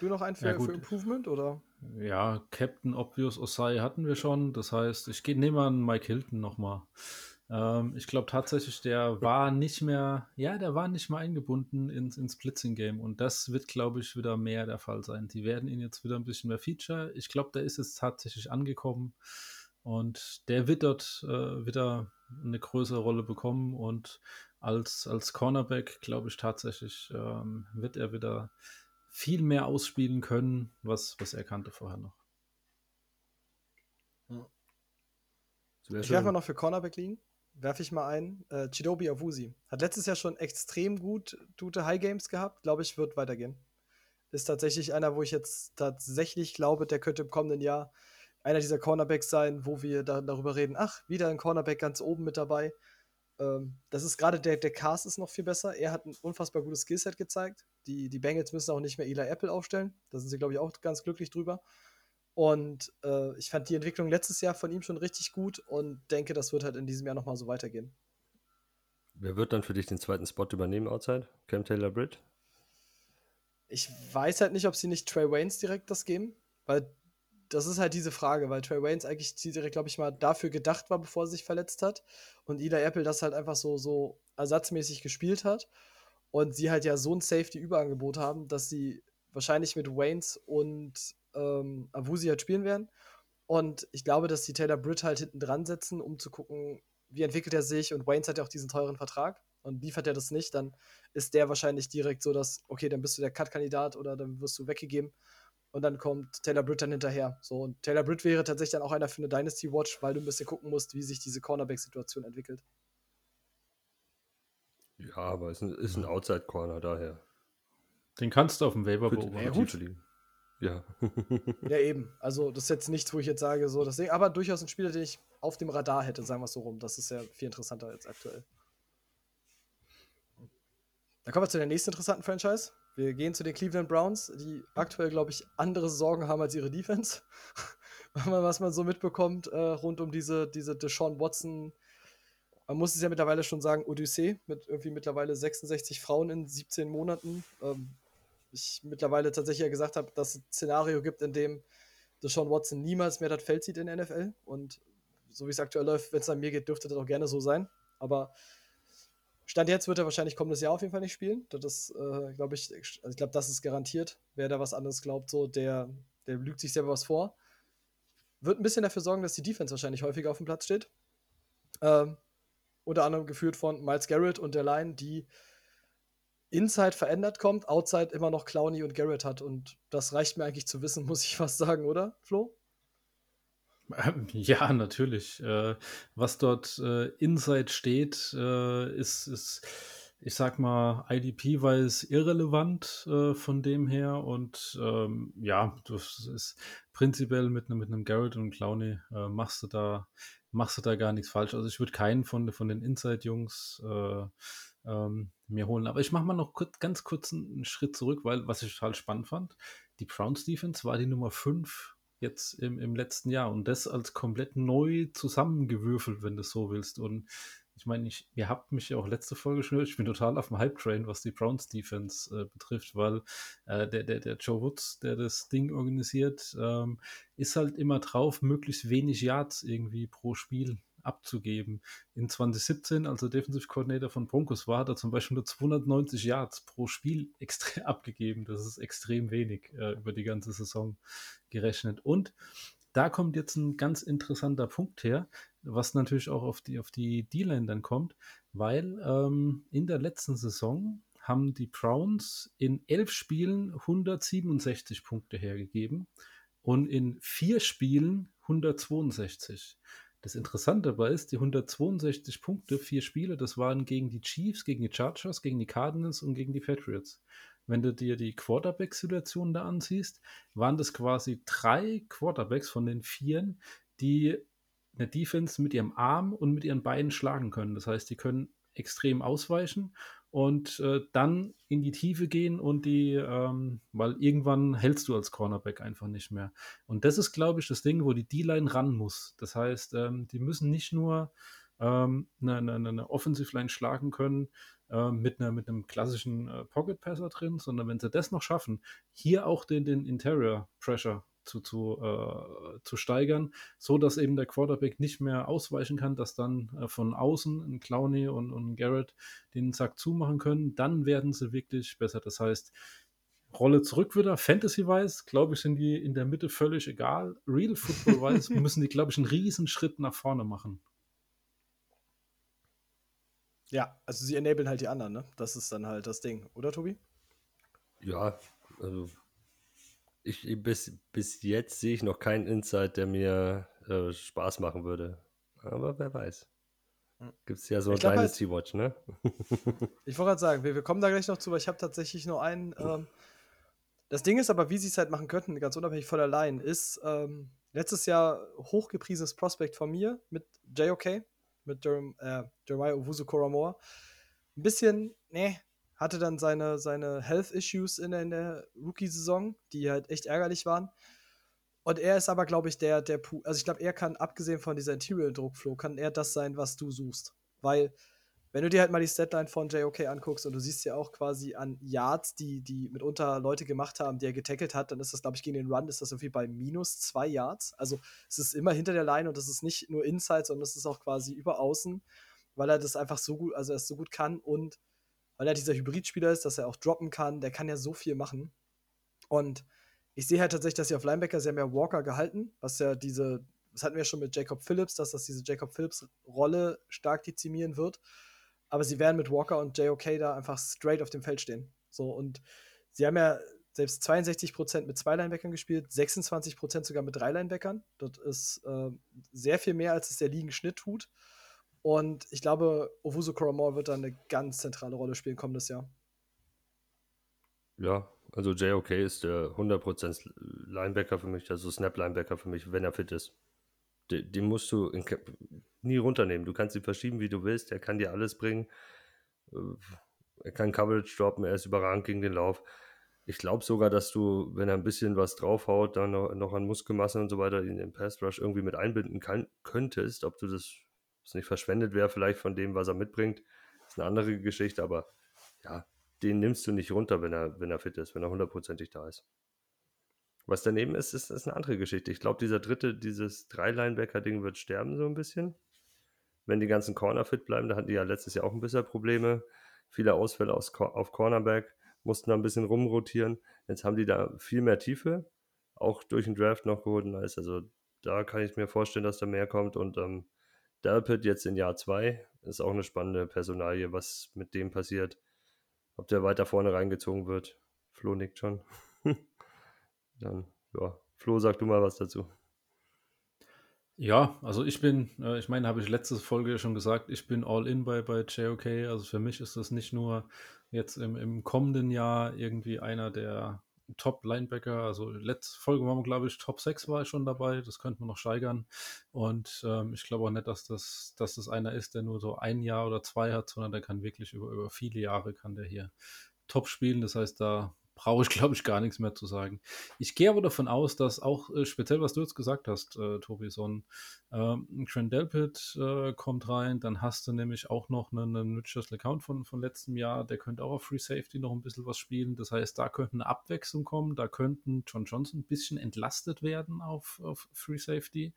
Du noch einen für, ja, für Improvement oder? Ja, Captain Obvious Osai hatten wir schon. Das heißt, ich nehme an Mike Hilton nochmal. Ähm, ich glaube tatsächlich, der war nicht mehr, ja, der war nicht mehr eingebunden ins, ins Blitzing-Game. Und das wird, glaube ich, wieder mehr der Fall sein. Die werden ihn jetzt wieder ein bisschen mehr Feature. Ich glaube, der ist jetzt tatsächlich angekommen. Und der wird dort äh, wieder eine größere Rolle bekommen. Und als, als Cornerback, glaube ich tatsächlich, ähm, wird er wieder viel mehr ausspielen können, was, was er kannte vorher noch. Ich werfe mal noch für Cornerback liegen. Werfe ich mal ein. Äh, Chidobi Awusi. Hat letztes Jahr schon extrem gut gute High Games gehabt. Glaube ich, wird weitergehen. Ist tatsächlich einer, wo ich jetzt tatsächlich glaube, der könnte im kommenden Jahr einer dieser Cornerbacks sein, wo wir dann darüber reden, ach, wieder ein Cornerback ganz oben mit dabei. Ähm, das ist gerade der, der Cast ist noch viel besser. Er hat ein unfassbar gutes Skillset gezeigt. Die, die Bengals müssen auch nicht mehr Eli Apple aufstellen. Da sind sie, glaube ich, auch ganz glücklich drüber. Und äh, ich fand die Entwicklung letztes Jahr von ihm schon richtig gut und denke, das wird halt in diesem Jahr nochmal so weitergehen. Wer wird dann für dich den zweiten Spot übernehmen outside? Cam Taylor Britt? Ich weiß halt nicht, ob sie nicht Trey Waynes direkt das geben, weil das ist halt diese Frage, weil Trey Waynes eigentlich direkt, glaube ich mal, dafür gedacht war, bevor er sich verletzt hat und Ida Apple das halt einfach so, so ersatzmäßig gespielt hat und sie halt ja so ein Safety-Überangebot haben, dass sie wahrscheinlich mit Waynes und ähm, Avusi halt spielen werden. Und ich glaube, dass die Taylor Britt halt hinten dran setzen, um zu gucken, wie entwickelt er sich. Und Waynes hat ja auch diesen teuren Vertrag. Und liefert er das nicht, dann ist der wahrscheinlich direkt so, dass, okay, dann bist du der Cut-Kandidat oder dann wirst du weggegeben. Und dann kommt Taylor Britt dann hinterher. So, und Taylor Britt wäre tatsächlich dann auch einer für eine Dynasty Watch, weil du ein bisschen gucken musst, wie sich diese Cornerback-Situation entwickelt. Ja, aber es ist ein, ist ein Outside-Corner daher. Den kannst du auf dem Waiver beobachten. Ja. Ja. Ja, eben. Also, das ist jetzt nichts, wo ich jetzt sage, so das Ding, aber durchaus ein Spieler, den ich auf dem Radar hätte, sagen wir es so rum. Das ist ja viel interessanter als aktuell. Dann kommen wir zu der nächsten interessanten Franchise. Wir gehen zu den Cleveland Browns, die aktuell, glaube ich, andere Sorgen haben als ihre Defense. [laughs] Was man so mitbekommt äh, rund um diese, diese Deshaun Watson, man muss es ja mittlerweile schon sagen, Odyssee mit irgendwie mittlerweile 66 Frauen in 17 Monaten. Ähm, ich mittlerweile tatsächlich ja gesagt habe, dass es ein Szenario gibt, in dem Deshaun Watson niemals mehr das Feld sieht in der NFL. Und so wie es aktuell läuft, wenn es an mir geht, dürfte das auch gerne so sein. Aber Stand jetzt wird er wahrscheinlich kommendes Jahr auf jeden Fall nicht spielen. Das äh, glaube ich, also ich glaube, das ist garantiert. Wer da was anderes glaubt, so, der, der lügt sich selber was vor. Wird ein bisschen dafür sorgen, dass die Defense wahrscheinlich häufiger auf dem Platz steht. Ähm, unter anderem geführt von Miles Garrett und der Line, die Inside verändert kommt, Outside immer noch Clowney und Garrett hat. Und das reicht mir eigentlich zu wissen, [laughs] muss ich fast sagen, oder, Flo? Ähm, Ja, natürlich. Äh, was dort äh, Inside steht, äh, ist, ist, ich sag mal, IDP-weiß irrelevant von dem her. Und ähm, ja, das ist prinzipiell mit, einem- mit einem Garrett und Clowney äh, machst du da, machst du da gar nichts falsch. Also ich würde keinen von, von den Inside-Jungs äh, ähm, mir holen. Aber ich mache mal noch kurz, ganz kurz einen Schritt zurück, weil was ich total spannend fand, die Browns Defense war die Nummer 5 jetzt im, im letzten Jahr und das als komplett neu zusammengewürfelt, wenn du so willst. Und ich meine, ich, ihr habt mich ja auch letzte Folge schon gehört, ich bin total auf dem Hype-Train, was die Browns Defense äh, betrifft, weil äh, der, der, der Joe Woods, der das Ding organisiert, ähm, ist halt immer drauf, möglichst wenig Yards irgendwie pro Spiel abzugeben. In 2017, als er Defensive Coordinator von Broncos war, hat er zum Beispiel nur 290 Yards pro Spiel [laughs] abgegeben. Das ist extrem wenig äh, über die ganze Saison gerechnet. Und da kommt jetzt ein ganz interessanter Punkt her, was natürlich auch auf die, auf die D-Line dann kommt, weil ähm, in der letzten Saison haben die Browns in elf Spielen 167 Punkte hergegeben und in vier Spielen 162. Das Interessante dabei ist, die 162 Punkte, vier Spiele, das waren gegen die Chiefs, gegen die Chargers, gegen die Cardinals und gegen die Patriots. Wenn du dir die Quarterback-Situation da ansiehst, waren das quasi drei Quarterbacks von den Vieren, die eine Defense mit ihrem Arm und mit ihren Beinen schlagen können. Das heißt, die können extrem ausweichen und äh, dann in die Tiefe gehen und die, ähm, weil irgendwann hältst du als Cornerback einfach nicht mehr. Und das ist, glaube ich, das Ding, wo die D-Line ran muss. Das heißt, ähm, die müssen nicht nur ähm, eine, eine, eine Offensive-Line schlagen können äh, mit, einer, mit einem klassischen äh, Pocket-Passer drin, sondern wenn sie das noch schaffen, hier auch den, den Interior-Pressure zu, zu, äh, zu steigern, so dass eben der Quarterback nicht mehr ausweichen kann, dass dann äh, von außen ein Clowney und, und ein Garrett den Sack zumachen können, dann werden sie wirklich besser. Das heißt, Rolle zurück wieder, Fantasy-wise, glaube ich, sind die in der Mitte völlig egal. Real Football-wise [laughs] müssen die, glaube ich, einen riesen Schritt nach vorne machen. Ja, also sie enablen halt die anderen, ne? Das ist dann halt das Ding, oder Tobi? Ja, also ich, bis, bis jetzt sehe ich noch keinen Insight, der mir äh, Spaß machen würde. Aber wer weiß. Hm. Gibt es ja so Ich glaub halt- Dynasty Watch, ne? [laughs] Ich wollte gerade sagen, wir, wir kommen da gleich noch zu, weil ich habe tatsächlich nur einen. Ähm, das Ding ist aber, wie sie es halt machen könnten, ganz unabhängig von der Line, ist, ähm, letztes Jahr hochgepriesenes Prospect von mir mit JOK, mit Jerem, äh, Jeremiah Owusu Koramoa. Ein bisschen, ne, hatte dann seine, seine Health-Issues in der, in der Rookie-Saison, die halt echt ärgerlich waren. Und er ist aber, glaube ich, der, der, also ich glaube, er kann, abgesehen von dieser Interior-Druckflow, kann er das sein, was du suchst. Weil wenn du dir halt mal die Statline von JOK anguckst und du siehst ja auch quasi an Yards, die, die mitunter Leute gemacht haben, die er getackelt hat, dann ist das, glaube ich, gegen den Run ist das irgendwie bei minus zwei Yards. Also es ist immer hinter der Line und das ist nicht nur Inside, sondern es ist auch quasi über außen, weil er das einfach so gut, also er es so gut kann und weil er dieser Hybridspieler ist, dass er auch droppen kann, der kann ja so viel machen. Und ich sehe halt tatsächlich, dass sie auf Linebacker, haben ja Walker gehalten, was ja diese, das hatten wir schon mit Jacob Phillips, dass das diese Jacob Phillips-Rolle stark dezimieren wird aber sie werden mit Walker und JOK da einfach straight auf dem Feld stehen. So, und sie haben ja selbst 62% mit zwei Linebackern gespielt, 26% sogar mit drei Linebackern. Das ist äh, sehr viel mehr, als es der Ligenschnitt tut. Und ich glaube, Owusu Koramoa wird da eine ganz zentrale Rolle spielen kommendes Jahr. Ja, also JOK ist der 100% Linebacker für mich, also Snap-Linebacker für mich, wenn er fit ist. Den, den musst du in, nie runternehmen. Du kannst ihn verschieben, wie du willst. Er kann dir alles bringen. Äh, er kann Coverage droppen. Er ist überragend gegen den Lauf. Ich glaube sogar, dass du, wenn er ein bisschen was draufhaut, dann noch, noch an Muskelmasse und so weiter in den Pass Rush irgendwie mit einbinden kann, könntest. Ob du das, das nicht verschwendet wäre, vielleicht von dem, was er mitbringt, ist eine andere Geschichte. Aber ja, den nimmst du nicht runter, wenn er, wenn er fit ist, wenn er hundertprozentig da ist. Was daneben ist, ist, ist eine andere Geschichte. Ich glaube, dieser dritte, dieses Drei-Linebacker-Ding wird sterben so ein bisschen wenn die ganzen Corner fit bleiben. Da hatten die ja letztes Jahr auch ein bisschen Probleme. Viele Ausfälle aus, auf Cornerback, mussten da ein bisschen rumrotieren. Jetzt haben die da viel mehr Tiefe, auch durch den Draft noch geholt. Also da kann ich mir vorstellen, dass da mehr kommt. Und ähm, Delpit jetzt in Jahr 2 ist auch eine spannende Personalie, was mit dem passiert. Ob der weiter vorne reingezogen wird. Flo nickt schon. [laughs] Dann, ja. Flo, sag du mal was dazu. Ja, also ich bin, äh, ich meine, habe ich letzte Folge schon gesagt, ich bin all in bei, bei JOK. Also für mich ist das nicht nur jetzt im, im kommenden Jahr irgendwie einer der Top-Linebacker. Also letzte Folge waren wir, glaube ich, Top 6 war ich schon dabei. Das könnte man noch steigern. Und ähm, ich glaube auch nicht, dass das, dass das einer ist, der nur so ein Jahr oder zwei hat, sondern der kann wirklich über, über viele Jahre kann der hier top spielen. Das heißt, da brauche ich, [laughs] glaube ich, gar nichts mehr zu sagen. Ich gehe aber davon aus, dass auch äh, speziell, was du jetzt gesagt hast, äh, Tobi, so ein ähm, Trent Delpit äh, kommt rein, dann hast du nämlich auch noch einen, einen Richard Account von, von letztem Jahr, der könnte auch auf Free Safety noch ein bisschen was spielen. Das heißt, da könnte eine Abwechslung kommen, da könnten John Johnson ein bisschen entlastet werden auf, auf Free Safety.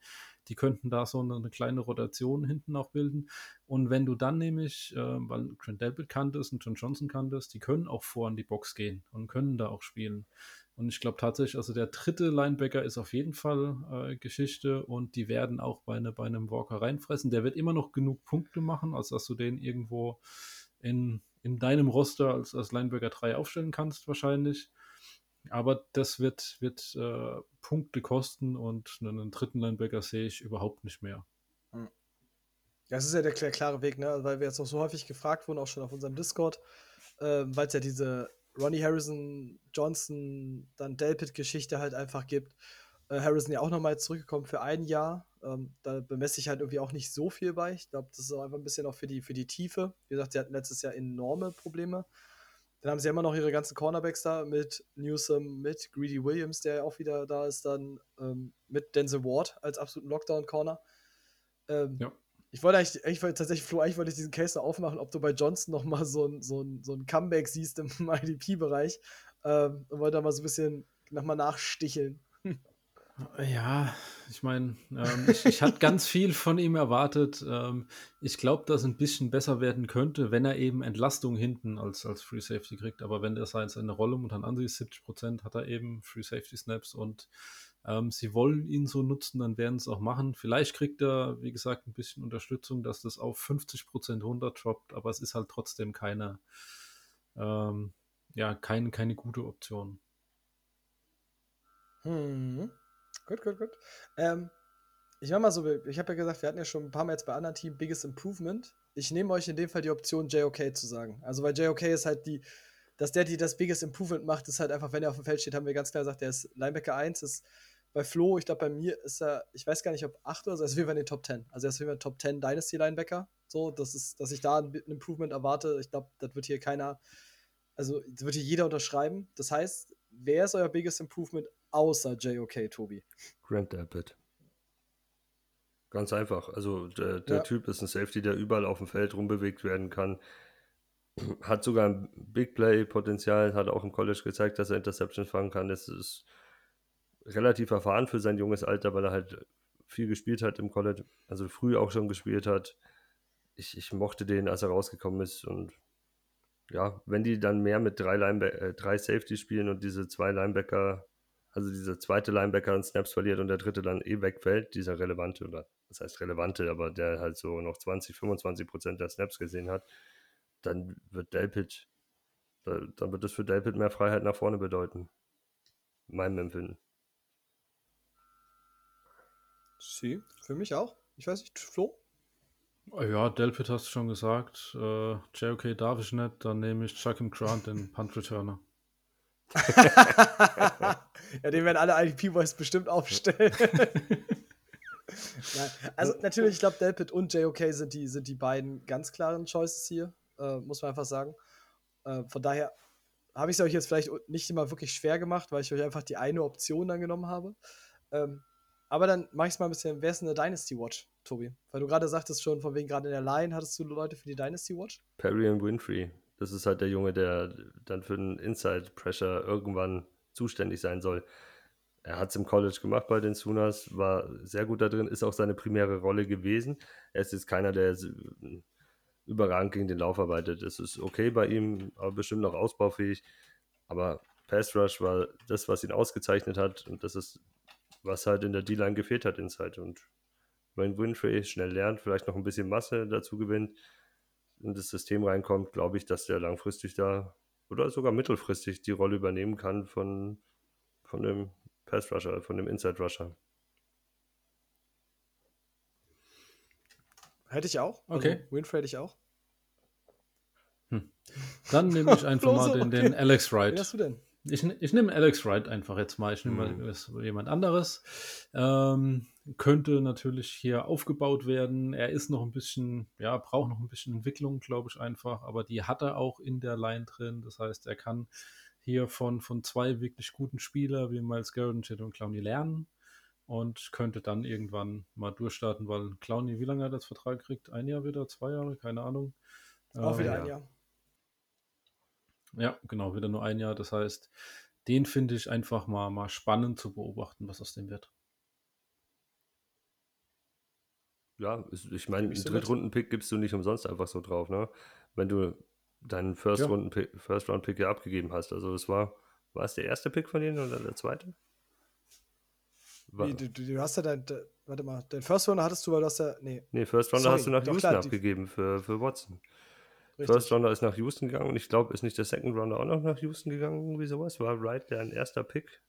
Die könnten da so eine, eine kleine Rotation hinten auch bilden. Und wenn du dann nämlich, äh, weil Trent Delpit kanntest und John Johnson kanntest, die können auch vor in die Box gehen und können da auch spielen. Und ich glaube tatsächlich, also der dritte Linebacker ist auf jeden Fall äh, Geschichte und die werden auch bei, eine, bei einem Walker reinfressen. Der wird immer noch genug Punkte machen, als dass du den irgendwo in, in deinem Roster als, als Linebacker 3 aufstellen kannst, wahrscheinlich. Aber das wird, wird äh, Punkte kosten und einen dritten Linebacker sehe ich überhaupt nicht mehr. Hm. Das ist ja der klare Weg, ne? weil wir jetzt auch so häufig gefragt wurden, auch schon auf unserem Discord, äh, weil es ja diese Ronnie Harrison, Johnson, dann Delpit-Geschichte halt einfach gibt. Äh, Harrison ja auch nochmal zurückgekommen für ein Jahr. Ähm, da bemesse ich halt irgendwie auch nicht so viel bei. Ich glaube, das ist auch einfach ein bisschen auch für die, für die Tiefe. Wie gesagt, sie hatten letztes Jahr enorme Probleme. Dann haben sie immer noch ihre ganzen Cornerbacks da mit Newsom, mit Greedy Williams, der ja auch wieder da ist, dann ähm, mit Denzel Ward als absoluten Lockdown-Corner. Ähm, ja. Ich wollte eigentlich, ich wollte tatsächlich, Flo, eigentlich wollte ich diesen Case noch aufmachen, ob du bei Johnson noch mal so ein, so ein, so ein Comeback siehst im [laughs] IDP-Bereich ähm, und wollte da mal so ein bisschen nochmal nachsticheln. Ja, ich meine, ähm, ich, ich hatte ganz viel von ihm erwartet. Ähm, ich glaube, dass ein bisschen besser werden könnte, wenn er eben Entlastung hinten als, als Free Safety kriegt. Aber wenn der seine Rolle momentan ansieht, 70 Prozent hat er eben Free Safety Snaps und ähm, sie wollen ihn so nutzen, dann werden sie es auch machen. Vielleicht kriegt er, wie gesagt, ein bisschen Unterstützung, dass das auf 50 Prozent runterdroppt, aber es ist halt trotzdem keine, ähm, ja, keine, keine gute Option. Hm. Gut, gut, gut. Ähm, ich mach mal so, ich habe ja gesagt, wir hatten ja schon ein paar Mal jetzt bei anderen Teams Biggest Improvement. Ich nehme euch in dem Fall die Option JOK zu sagen. Also weil JOK ist halt die, dass der, die das Biggest Improvement macht, ist halt einfach, wenn er auf dem Feld steht, haben wir ganz klar gesagt, der ist Linebacker 1, ist bei Flo, ich glaube, bei mir ist er, ich weiß gar nicht, ob 8 oder so, also wir waren in den Top 10. Also er ist wieder Top 10 Dynasty Linebacker. So, das ist, dass ich da ein Improvement erwarte. Ich glaube, das wird hier keiner, also das wird hier jeder unterschreiben. Das heißt, wer ist euer biggest Improvement außer JOK, Tobi? Grant Delpit. Ganz einfach. Also der, der Ja. Typ ist ein Safety, der überall auf dem Feld rumbewegt werden kann. [clears throat] Hat sogar ein Big Play-Potenzial, hat auch im College gezeigt, dass er Interceptions fangen kann. Das ist relativ erfahren für sein junges Alter, weil er halt viel gespielt hat im College, also früh auch schon gespielt hat. Ich, ich mochte den, als er rausgekommen ist. Und ja, wenn die dann mehr mit drei, Lineback äh, drei Safety spielen und diese zwei Linebacker, also dieser zweite Linebacker einen Snaps verliert und der dritte dann eh wegfällt, dieser relevante, oder das heißt relevante, aber der halt so noch 20, 25 Prozent der Snaps gesehen hat, dann wird Delpit, da- dann wird das für Delpit mehr Freiheit nach vorne bedeuten. In meinem Empfinden. Sie, für mich auch. Ich weiß nicht, Flo? Ja, Delpit hast du schon gesagt. Äh, JOK darf ich nicht. Dann nehme ich Chuckim Grant, den Punt Returner. Ja, den werden alle IDP-Boys bestimmt aufstellen. Also natürlich, ich glaube, Delpit und JOK sind die, sind die beiden ganz klaren Choices hier, äh, muss man einfach sagen. Äh, von daher habe ich es euch jetzt vielleicht nicht immer wirklich schwer gemacht, weil ich euch einfach die eine Option dann genommen habe. Ähm, aber dann mache ich es mal ein bisschen, wer ist denn eine Dynasty Watch, Tobi? Weil du gerade sagtest schon, von wegen gerade in der Line hattest du Leute für die Dynasty Watch? Perry und Winfrey. Das ist halt der Junge, der dann für den Inside Pressure irgendwann zuständig sein soll. Er hat es im College gemacht bei den Sooners, war sehr gut da drin, ist auch seine primäre Rolle gewesen. Er ist jetzt keiner, der überragend gegen den Lauf arbeitet. Es ist okay bei ihm, aber bestimmt noch ausbaufähig. Aber Pass Rush war das, was ihn ausgezeichnet hat und das ist, was halt in der D-Line gefehlt hat Inside. Und wenn Winfrey schnell lernt, vielleicht noch ein bisschen Masse dazu gewinnt, in das System reinkommt, glaube ich, dass der langfristig da oder sogar mittelfristig die Rolle übernehmen kann von, von dem Pass Rusher, von dem Inside Rusher. Hätte ich auch. Okay. Also, Winfrey hätte ich auch. Dann nehme ich einfach [laughs] mal den, okay. den Alex Wen Wright. hast du denn? Ich, ich nehme Alex Wright einfach jetzt mal. Ich nehme Mhm. mal jemand anderes. Ähm, könnte natürlich hier aufgebaut werden. Er ist noch ein bisschen, ja, braucht noch ein bisschen Entwicklung, glaube ich einfach. Aber die hat er auch in der Line drin. Das heißt, er kann hier von, von zwei wirklich guten Spielern wie Miles Garrett und Jadon Clowney lernen und könnte dann irgendwann mal durchstarten, weil Clowney, wie lange hat er das Vertrag gekriegt? Ein Jahr wieder, zwei Jahre, keine Ahnung. Auch wieder Ähm, ein ja. Jahr. Ja, genau, wieder nur ein Jahr. Das heißt, den finde ich einfach mal, mal spannend zu beobachten, was aus dem wird. Ja, ich meine, einen. Drittrunden-Pick gibst du nicht umsonst einfach so drauf, ne? Wenn du deinen First-Runden-Pick First Round -Pick ja abgegeben hast. Also es war, war es der erste Pick von denen oder der zweite? War, Wie, du, du, hast ja dein, de, warte mal, den First Runner hattest du, weil du hast ja, nee, nee, First sorry, hast du nach Houston klar, abgegeben für, für Watson. Richtig. First Rounder ist nach Houston gegangen und ich glaube, ist nicht der Second Rounder auch noch nach Houston gegangen, irgendwie sowas? War Wright der ein erster Pick?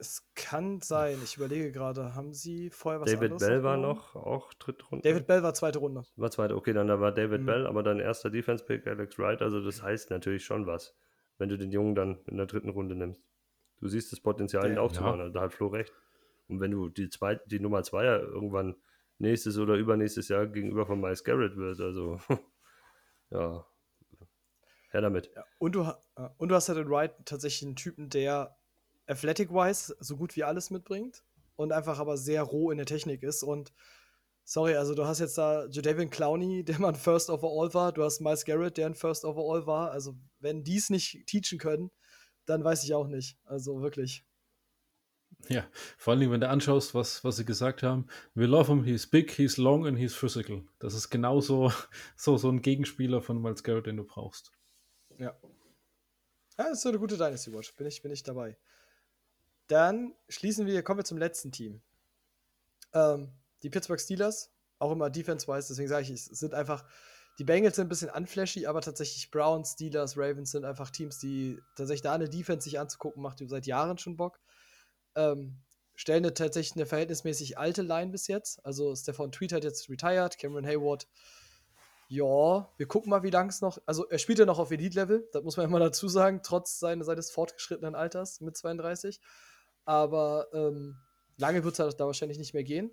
Es kann sein, ich überlege gerade, haben sie vorher was David anderes Bell war genommen? noch, auch Drittrunde. David Bell war zweite Runde. War zweite, okay, dann da war David Mhm. Bell, aber dann erster Defense-Pick Alex Wright, also das heißt natürlich schon was, wenn du den Jungen dann in der dritten Runde nimmst. Du siehst das Potenzial, ihn Ja. aufzubauen, also da hat Flo recht. Und wenn du die, zwei, die Nummer zwei ja irgendwann nächstes oder übernächstes Jahr gegenüber von Miles Garrett wird, also [laughs] ja, her damit. Ja. Und, du, ja, und du hast halt in Wright tatsächlich einen Typen, der athletic-wise so gut wie alles mitbringt und einfach aber sehr roh in der Technik ist. Und sorry, also du hast jetzt da Jadavian Clowney, [laughs] der mal ein First Overall war, du hast Miles Garrett, der ein First Overall war. Also wenn die es nicht teachen können, dann weiß ich auch nicht. Also wirklich. Ja, vor allen Dingen, wenn du anschaust, was, was sie gesagt haben. We love him, he's big, he's long and he's physical. Das ist genauso [laughs] so, so ein Gegenspieler von Miles Garrett, den du brauchst. Ja. Ja, das ist so eine gute Dynasty Watch. Bin ich, bin ich dabei. Dann schließen wir, kommen wir zum letzten Team. Ähm, die Pittsburgh Steelers, auch immer defense-wise, deswegen sage ich, es sind einfach, die Bengals sind ein bisschen unflashy, aber tatsächlich Browns, Steelers, Ravens sind einfach Teams, die tatsächlich da eine Defense sich anzugucken, macht seit Jahren schon Bock. Ähm, stellen tatsächlich eine verhältnismäßig alte Line bis jetzt. Also Stefan Tweet hat jetzt retired, Cameron Hayward ja, wir gucken mal, wie lang es noch. Also, er spielt ja noch auf Elite-Level, das muss man mal dazu sagen, trotz seines, seines fortgeschrittenen Alters mit 32. aber ähm, lange wird es halt da wahrscheinlich nicht mehr gehen.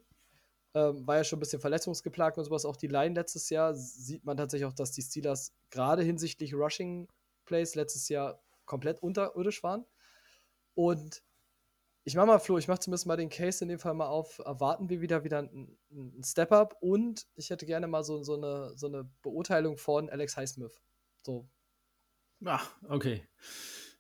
Ähm, war ja schon ein bisschen verletzungsgeplagt und sowas. Auch die Line letztes Jahr sieht man tatsächlich auch, dass die Steelers gerade hinsichtlich Rushing Plays letztes Jahr komplett unterirdisch waren. Und ich mach mal, Flo, ich mach zumindest mal den Case in dem Fall mal auf. Erwarten wir wieder wieder ein, ein Step-Up und ich hätte gerne mal so, so, eine, so eine Beurteilung von Alex Highsmith. So. Ah, okay.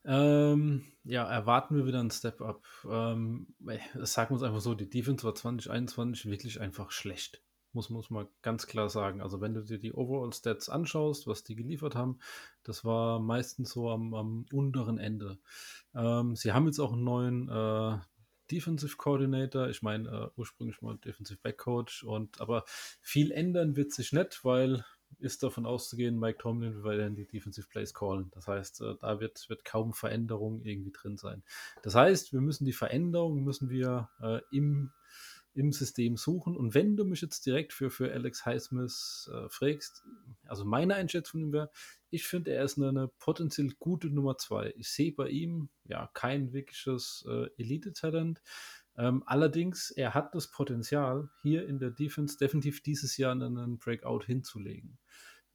Ähm, ja, erwarten wir wieder ein Step-Up. Ähm, sagen wir uns einfach so, die Defense war 2021 wirklich einfach schlecht. Muss, muss man ganz klar sagen. Also wenn du dir die Overall-Stats anschaust, was die geliefert haben, das war meistens so am, am unteren Ende. Ähm, sie haben jetzt auch einen neuen äh, Defensive Coordinator, ich meine äh, ursprünglich mal Defensive Back Coach und aber viel ändern wird sich nicht, weil ist davon auszugehen, Mike Tomlin wird dann die Defensive Plays callen. Das heißt, äh, da wird, wird kaum Veränderung irgendwie drin sein. Das heißt, wir müssen die Veränderung müssen wir äh, im, im System suchen. Und wenn du mich jetzt direkt für, für Alex Highsmith äh, fragst, also meine Einschätzung wäre, ich finde, er ist eine, eine, potenziell gute Nummer zwei. Ich sehe bei ihm ja kein wirkliches äh, Elite-Talent. Ähm, allerdings, er hat das Potenzial, hier in der Defense definitiv dieses Jahr einen Breakout hinzulegen.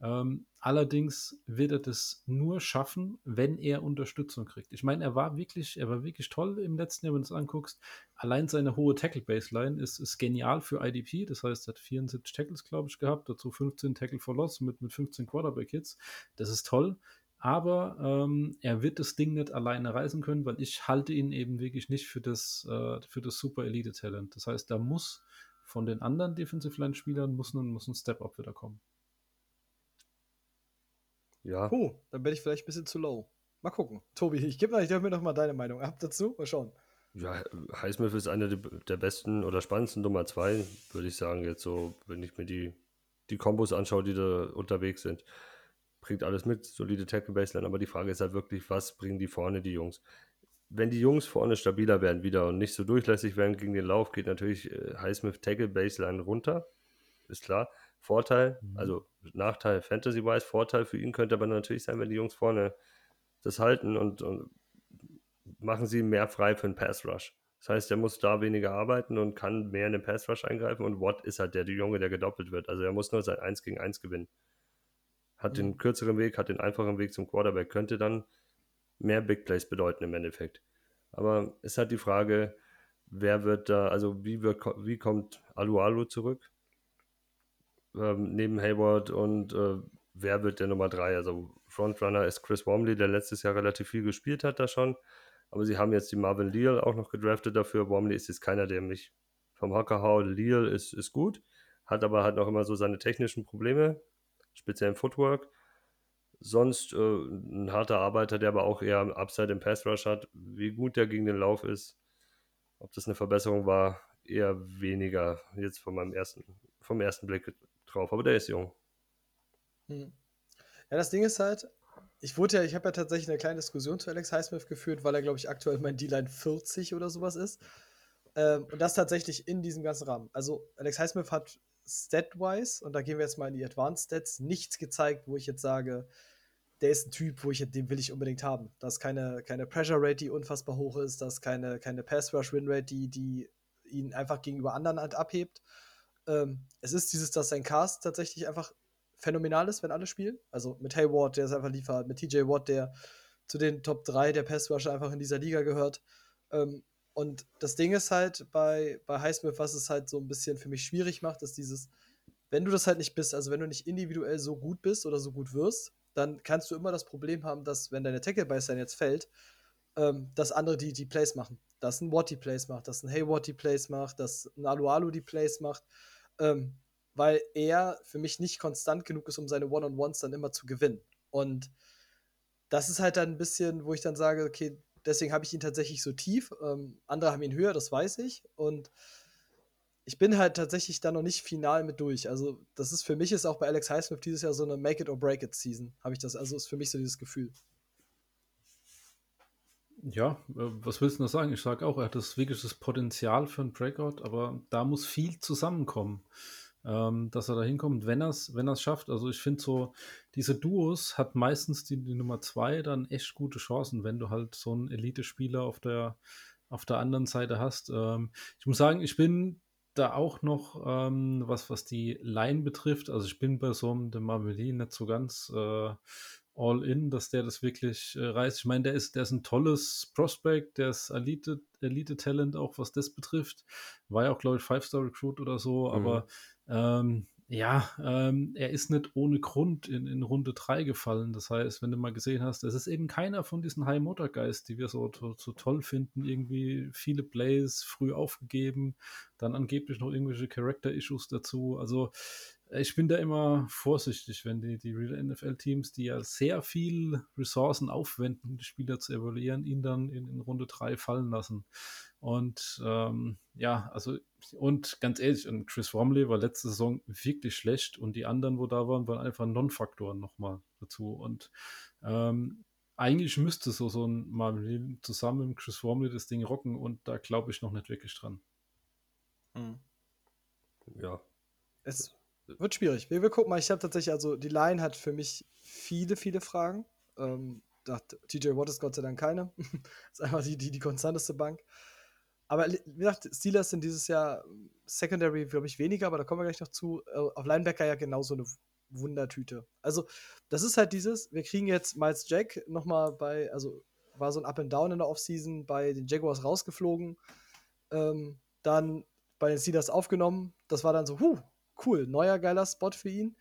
Ähm, allerdings wird er das nur schaffen, wenn er Unterstützung kriegt. Ich meine, er war wirklich, er war wirklich toll im letzten Jahr, wenn du es anguckst. Allein seine hohe Tackle-Baseline ist, ist genial für IDP. Das heißt, er hat 74 Tackles, glaube ich, gehabt, dazu 15 Tackle for Loss mit, mit 15 Quarterback-Hits. Das ist toll. Aber ähm, er wird das Ding nicht alleine reisen können, weil ich halte ihn eben wirklich nicht für das, äh, für das super Elite-Talent. Das heißt, da muss von den anderen Defensive Line-Spielern muss muss ein Step-Up wieder kommen. Ja. Puh, dann bin ich vielleicht ein bisschen zu low. Mal gucken. Tobi, ich gebe mir noch mal deine Meinung ab dazu. Mal schauen. Ja, Highsmith ist einer der besten oder spannendsten Nummer zwei, würde ich sagen, jetzt so, wenn ich mir die, die Kombos anschaue, die da unterwegs sind bringt alles mit, solide Tackle Baseline, aber die Frage ist halt wirklich, was bringen die vorne, die Jungs? Wenn die Jungs vorne stabiler werden wieder und nicht so durchlässig werden gegen den Lauf, geht natürlich äh, Highsmith Tackle Baseline runter, ist klar. Vorteil, mhm. also Nachteil Fantasy-wise, Vorteil für ihn könnte aber natürlich sein, wenn die Jungs vorne das halten und, und machen sie mehr frei für einen Pass Rush. Das heißt, er muss da weniger arbeiten und kann mehr in den Pass Rush eingreifen und Watt ist halt der, der Junge, der gedoppelt wird. Also er muss nur sein 1 gegen 1 gewinnen hat den mhm. kürzeren Weg, hat den einfachen Weg zum Quarterback, könnte dann mehr Big Plays bedeuten im Endeffekt. Aber es hat die Frage, wer wird da, also wie, wird, wie kommt Alualu zurück ähm, neben Hayward und äh, wer wird der Nummer 3? Also Frontrunner ist Chris Wormley, der letztes Jahr relativ viel gespielt hat da schon. Aber sie haben jetzt die Marvin Leal auch noch gedraftet dafür. Wormley ist jetzt keiner, der mich vom Hocker haut. Leal ist, ist gut, hat aber halt noch immer so seine technischen Probleme speziell im Footwork. Sonst äh, ein harter Arbeiter, der aber auch eher Upside im Pass Rush hat. Wie gut der gegen den Lauf ist, ob das eine Verbesserung war, eher weniger jetzt von meinem ersten, vom ersten Blick drauf. Aber der ist jung. Hm. Ja, das Ding ist halt, ich wurde ja, ich habe ja tatsächlich eine kleine Diskussion zu Alex Highsmith geführt, weil er, glaube ich, aktuell mein D-Line 40 oder sowas ist. Ähm, und das tatsächlich in diesem ganzen Rahmen. Also, Alex Highsmith hat Stat-wise, und da gehen wir jetzt mal in die Advanced Stats, nichts gezeigt, wo ich jetzt sage, der ist ein Typ, wo ich den will ich unbedingt haben. Da ist keine, keine Pressure Rate, die unfassbar hoch ist, da ist keine, keine Pass Rush Win Rate, die, die ihn einfach gegenüber anderen halt abhebt. Ähm, es ist dieses, dass sein Cast tatsächlich einfach phänomenal ist, wenn alle spielen. Also mit Hayward, der es einfach liefert, mit TJ Watt, der zu den Top 3 der Pass Rusher einfach in dieser Liga gehört. Ähm, und das Ding ist halt bei, bei Highsmith, was es halt so ein bisschen für mich schwierig macht, ist dieses, wenn du das halt nicht bist, also wenn du nicht individuell so gut bist oder so gut wirst, dann kannst du immer das Problem haben, dass, wenn deine Tackle Baseline jetzt fällt, ähm, dass andere die, die Plays machen. Dass ein Watt die Plays macht, dass ein Hayward die Plays macht, dass ein Alualu die Plays macht. Ähm, weil er für mich nicht konstant genug ist, um seine One-on-Ones dann immer zu gewinnen. Und das ist halt dann ein bisschen, wo ich dann sage, okay, Deswegen habe ich ihn tatsächlich so tief. Ähm, andere haben ihn höher, das weiß ich. Und ich bin halt tatsächlich da noch nicht final mit durch. Also, das ist für mich ist auch bei Alex Highsmith dieses Jahr so eine Make it or break it Season. Habe ich das, also ist für mich so dieses Gefühl. Ja, äh, was willst du noch sagen? Ich sage auch, er hat das wirklich das Potenzial für einen Breakout, aber da muss viel zusammenkommen ähm, dass er da hinkommt, wenn er es wenn schafft. Also ich finde so, diese Duos hat meistens die, die Nummer zwei dann echt gute Chancen, wenn du halt so einen Elite-Spieler auf der, auf der anderen Seite hast. Ähm, ich muss sagen, ich bin da auch noch, ähm, was, was die Line betrifft, also ich bin bei so einem De Marvelin nicht so ganz äh, all in, dass der das wirklich äh, reißt. Ich meine, der ist, der ist ein tolles Prospect, der ist Elite, Elite-Talent, auch was das betrifft. War ja auch, glaube ich, Five-Star-Recruit oder so, Mhm. aber ähm, ja, ähm, er ist nicht ohne Grund in, in Runde 3 gefallen. Das heißt, wenn du mal gesehen hast, es ist eben keiner von diesen High Motor Guys, die wir so, so, so toll finden. Irgendwie viele Plays früh aufgegeben, dann angeblich noch irgendwelche Character Issues dazu. Also ich bin da immer vorsichtig, wenn die, die Real NFL-Teams, die ja sehr viel Ressourcen aufwenden, um die Spieler zu evaluieren, ihn dann in, in Runde 3 fallen lassen. Und ähm, ja, also, und ganz ehrlich, und Chris Romley war letzte Saison wirklich schlecht und die anderen, wo da waren, waren einfach Non-Faktoren nochmal dazu. Und ähm, eigentlich müsste so, so ein mal zusammen mit Chris Romley das Ding rocken und da glaube ich noch nicht wirklich dran. Mhm. Ja. Es wird schwierig. Wir, wir gucken mal. Ich habe tatsächlich, also die Line hat für mich viele, viele Fragen. Ähm, TJ Watt ist Gott sei Dank keine. [laughs] ist einfach die, die, die konstanteste Bank. Aber wie gesagt, Steelers sind dieses Jahr Secondary, glaube ich, weniger, aber da kommen wir gleich noch zu. Äh, auf Linebacker ja genauso eine Wundertüte. Also, das ist halt dieses, wir kriegen jetzt Miles Jack nochmal bei, also war so ein Up and Down in der Offseason bei den Jaguars rausgeflogen. Ähm, dann bei den Steelers aufgenommen. Das war dann so, huh, cool, neuer geiler Spot für ihn.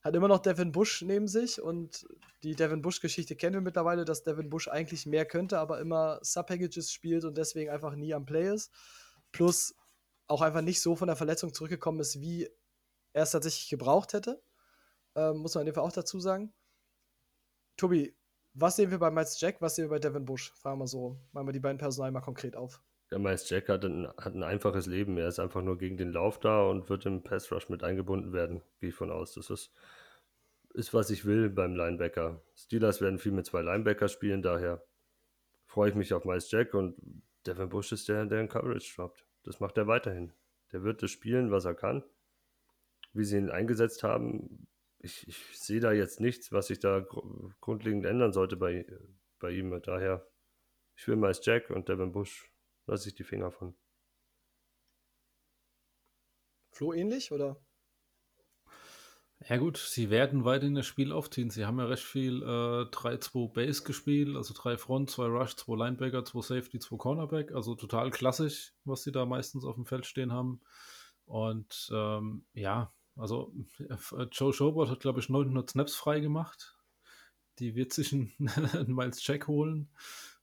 Hat immer noch Devin Bush neben sich und die Devin Bush-Geschichte kennen wir mittlerweile, dass Devin Bush eigentlich mehr könnte, aber immer Sub-Packages spielt und deswegen einfach nie am Play ist. Plus auch einfach nicht so von der Verletzung zurückgekommen ist, wie er es tatsächlich gebraucht hätte. Ähm, muss man in dem Fall auch dazu sagen. Tobi, was sehen wir bei Miles Jack, was sehen wir bei Devin Bush? Fragen wir so, machen wir die beiden Personal mal konkret auf. Der Miles Jack hat ein, hat ein einfaches Leben. Er ist einfach nur gegen den Lauf da und wird im Pass Rush mit eingebunden werden, gehe ich von aus. Das ist, ist, was ich will beim Linebacker. Steelers werden viel mit zwei Linebacker spielen, daher freue ich mich auf Miles Jack und Devin Bush ist der, der in Coverage droppt. Das macht er weiterhin. Der wird das spielen, was er kann. Wie sie ihn eingesetzt haben, ich, ich sehe da jetzt nichts, was sich da gru- grundlegend ändern sollte bei, bei ihm. Daher, ich will Miles Jack und Devin Bush lasse ich die Finger von. Flo ähnlich oder? Ja gut, sie werden weiterhin das Spiel aufziehen. Sie haben ja recht viel äh, 3-2 Base gespielt, also drei Front, zwei Rush, zwei Linebacker, zwei Safety, zwei Cornerback. Also total klassisch, was sie da meistens auf dem Feld stehen haben. Und ähm, ja, also äh, Joe Schobert hat, glaube ich, 900 Snaps frei gemacht. Die wird sich einen, [laughs] einen Miles Jack holen.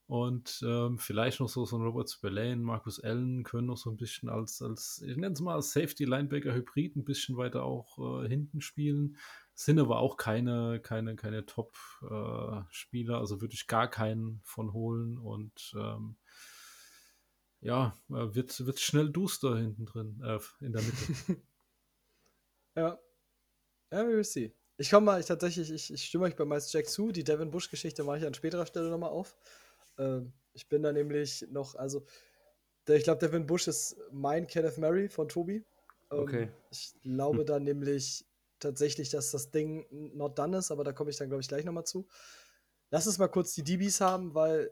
Und ähm, vielleicht noch so, so ein Robert Spillane, Marcus Allen können noch so ein bisschen als, als ich nenne es mal Safety-Linebacker-Hybrid ein bisschen weiter auch äh, hinten spielen. Sind aber auch keine, keine, keine Top-Spieler, also würde ich gar keinen von holen. Und ähm, ja, äh, wird, wird schnell duster hinten drin, äh, in der Mitte. [laughs] Ja. Ja, we will see. Ich komme mal, ich tatsächlich, ich, ich stimme euch bei Miles Jack zu. Die Devin Bush-Geschichte mache ich an späterer Stelle nochmal auf. Ähm, ich bin da nämlich noch, also, der, ich glaube, Devin Bush ist mein Kenneth Murray von Tobi. Ähm, Okay. Ich glaube da nämlich tatsächlich, dass das Ding not done ist, aber da komme ich dann, glaube ich, gleich nochmal zu. Lass uns mal kurz die DBs haben, weil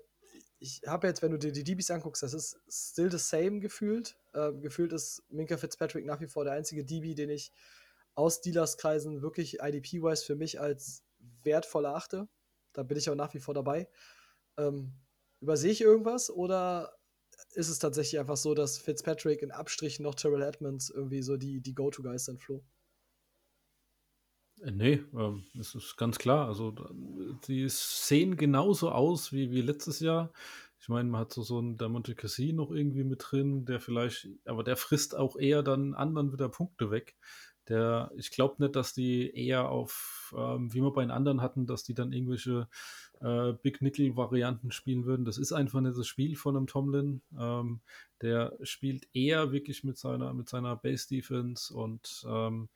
ich habe jetzt, wenn du dir die DBs anguckst, das ist still the same gefühlt. Ähm, gefühlt ist Minka Fitzpatrick nach wie vor der einzige DB, den ich aus Dealers-Kreisen wirklich IDP-wise für mich als wertvoll erachte. Da bin ich auch nach wie vor dabei. Ähm, übersehe ich irgendwas oder ist es tatsächlich einfach so, dass Fitzpatrick in Abstrichen noch Terrell Edmonds irgendwie so die, die Go-To-Guys sind, Flo? Äh, Nee, ähm, das ist ganz klar. Also die sehen genauso aus wie, wie letztes Jahr. Ich meine, man hat so, so einen der Monte Cassin noch irgendwie mit drin, der vielleicht, aber der frisst auch eher dann anderen wieder Punkte weg. Der, ich glaube nicht, dass die eher auf, ähm, wie wir bei den anderen hatten, dass die dann irgendwelche äh, Big Nickel-Varianten spielen würden. Das ist einfach nicht das Spiel von einem Tomlin. Ähm, der spielt eher wirklich mit seiner, mit seiner Base-Defense und ähm,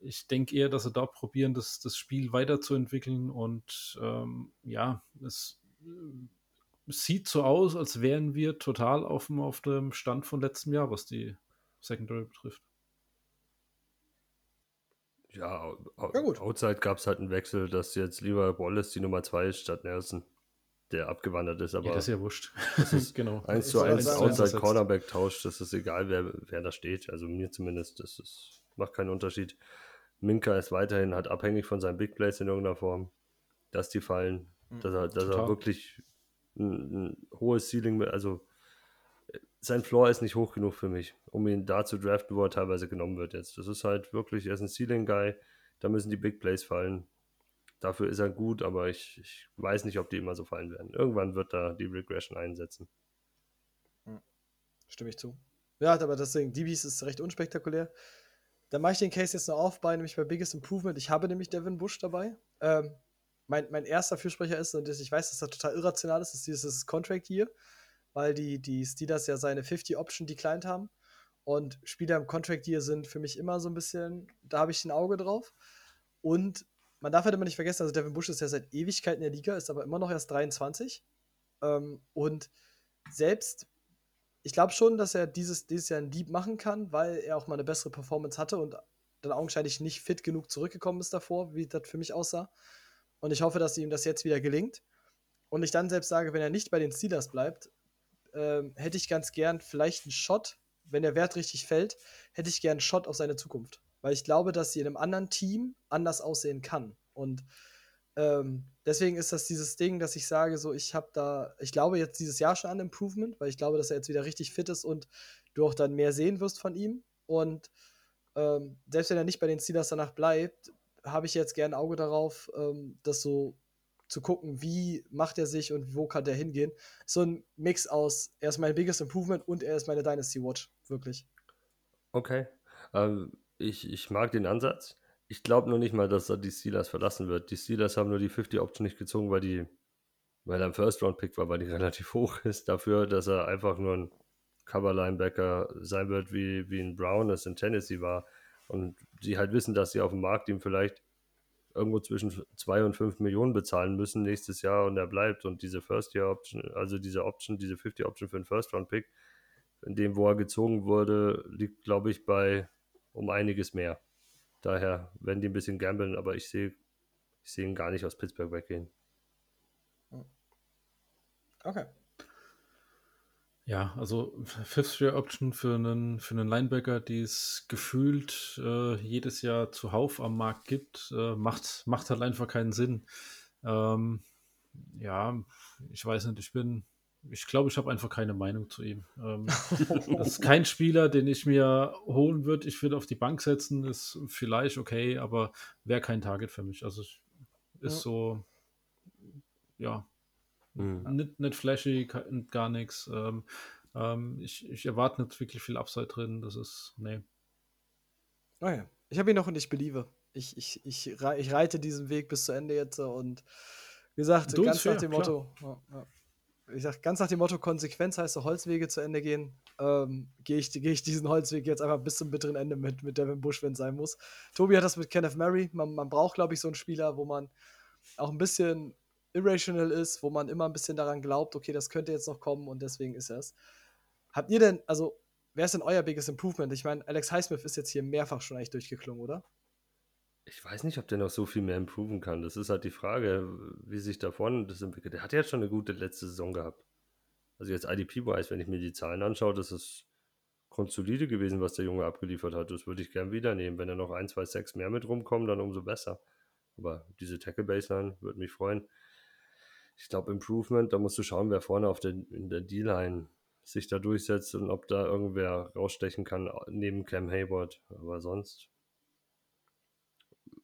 ich denke eher, dass sie da probieren, das, das Spiel weiterzuentwickeln und ähm, ja, es äh, sieht so aus, als wären wir total auf auf dem Stand von letztem Jahr, was die Secondary betrifft. Ja, Ja, gut. Outside gab es halt einen Wechsel, dass jetzt lieber Wallace die Nummer 2 ist statt Nelson. der abgewandert ist. Aber ja, das ist ja wurscht. Das ist [laughs] genau. 1 zu wollte 1 sagen, Outside. Cornerback tauscht, das ist egal, wer, wer da steht. Also mir zumindest, das ist, macht keinen Unterschied. Minka ist weiterhin halt abhängig von seinen Big Plays in irgendeiner Form, dass die fallen, dass er, dass er wirklich ein, ein hohes Ceiling, mit- also sein Floor ist nicht hoch genug für mich, um ihn da zu draften, wo er teilweise genommen wird jetzt. Das ist halt wirklich, er ist ein Ceiling-Guy, da müssen die Big Plays fallen. Dafür ist er gut, aber ich, ich weiß nicht, ob die immer so fallen werden. Irgendwann wird da die Regression einsetzen. Stimme ich zu. Ja, aber deswegen, DBs ist recht unspektakulär. Dann mache ich den Case jetzt noch auf bei, nämlich bei Biggest Improvement. Ich habe nämlich Devin Bush dabei. Ähm, mein, mein erster Fürsprecher ist, und ich weiß, dass das total irrational ist, ist dieses Contract Year, weil die, die Steelers ja seine 50 Option declined haben. Und Spieler im Contract Year sind für mich immer so ein bisschen, da habe ich ein Auge drauf. Und man darf halt immer nicht vergessen, also Devin Bush ist ja seit Ewigkeiten in der Liga, ist aber immer noch erst 23. Ähm, und selbst ich glaube schon, dass er dieses, dieses Jahr einen Dieb machen kann, weil er auch mal eine bessere Performance hatte und dann augenscheinlich nicht fit genug zurückgekommen ist davor, wie das für mich aussah. Und ich hoffe, dass ihm das jetzt wieder gelingt. Und ich dann selbst sage, wenn er nicht bei den Steelers bleibt, ähm, hätte ich ganz gern vielleicht einen Shot, wenn der Wert richtig fällt, hätte ich gern einen Shot auf seine Zukunft. Weil ich glaube, dass sie in einem anderen Team anders aussehen kann. Und ähm, deswegen ist das dieses Ding, dass ich sage, so, ich habe da, ich glaube jetzt dieses Jahr schon an Improvement, weil ich glaube, dass er jetzt wieder richtig fit ist und du auch dann mehr sehen wirst von ihm. Und ähm, selbst wenn er nicht bei den Steelers danach bleibt, habe ich jetzt gern ein Auge darauf, ähm, das so zu gucken, wie macht er sich und wo kann der hingehen. So ein Mix aus, er ist mein biggest Improvement und er ist meine Dynasty Watch, wirklich. Okay. Ähm, ich, ich mag den Ansatz. Ich glaube nur nicht mal, dass er die Steelers verlassen wird. Die Steelers haben nur die 50 Option nicht gezogen, weil die, weil er ein First-Round-Pick war, weil die [laughs] relativ hoch ist dafür, dass er einfach nur ein Cover-Linebacker sein wird, wie, wie ein Brown es in Tennessee war. Und die halt wissen, dass sie auf dem Markt ihm vielleicht irgendwo zwischen 2 und 5 Millionen bezahlen müssen nächstes Jahr und er bleibt. Und diese First-Year-Option, also diese Option, diese 50 Option für einen First-Round-Pick, in dem, wo er gezogen wurde, liegt, glaube ich, bei um einiges mehr. Daher werden die ein bisschen gambeln, aber ich sehe ich sehe ihn gar nicht aus Pittsburgh weggehen. Okay. Ja, also Fifth Year Option für einen, für einen Linebacker, die es gefühlt äh, jedes Jahr zuhauf am Markt gibt, äh, macht, macht halt einfach keinen Sinn. Ähm, ja, ich weiß nicht, ich bin, ich glaube, ich habe einfach keine Meinung zu ihm. Ähm, [laughs] das ist kein Spieler, den ich mir holen würde. Ich würde auf die Bank setzen, ist vielleicht okay, aber wäre kein Target für mich. Also ist Ja. so, ja, Mhm. nicht, nicht flashy, gar nichts. Ähm, ähm, ich, ich erwarte nicht wirklich viel Upside drin. Das ist, nee. Okay. Ich habe ihn noch und ich beliebe. Ich, ich, ich, ich reite diesen Weg bis zu Ende jetzt und wie gesagt, Du, ganz nach fair, dem. Motto, ja, ja. ich sag, ganz nach dem Motto, Konsequenz heißt so Holzwege zu Ende gehen, ähm, gehe ich, geh ich diesen Holzweg jetzt einfach bis zum bitteren Ende mit, mit Devin Bush, wenn es sein muss. Tobi hat das mit Kenneth Murray. Man, man braucht, glaube ich, so einen Spieler, wo man auch ein bisschen irrational ist, wo man immer ein bisschen daran glaubt, okay, das könnte jetzt noch kommen und deswegen ist es. Habt ihr denn, also, wer ist denn euer biggest improvement? Ich meine, Alex Highsmith ist jetzt hier mehrfach schon eigentlich durchgeklungen, oder? Ich weiß nicht, ob der noch so viel mehr improven kann. Das ist halt die Frage, wie sich davon das entwickelt. Der hat ja schon eine gute letzte Saison gehabt. Also jetzt IDP-wise, wenn ich mir die Zahlen anschaue, das ist grundsolide gewesen, was der Junge abgeliefert hat. Das würde ich gern wieder nehmen. Wenn er noch ein, zwei, sechs mehr mit rumkommen, dann umso besser. Aber diese Tackle-Baseline würde mich freuen. Ich glaube, Improvement, da musst du schauen, wer vorne auf der, in der D-Line sich da durchsetzt und ob da irgendwer rausstechen kann neben Cam Hayward. Aber sonst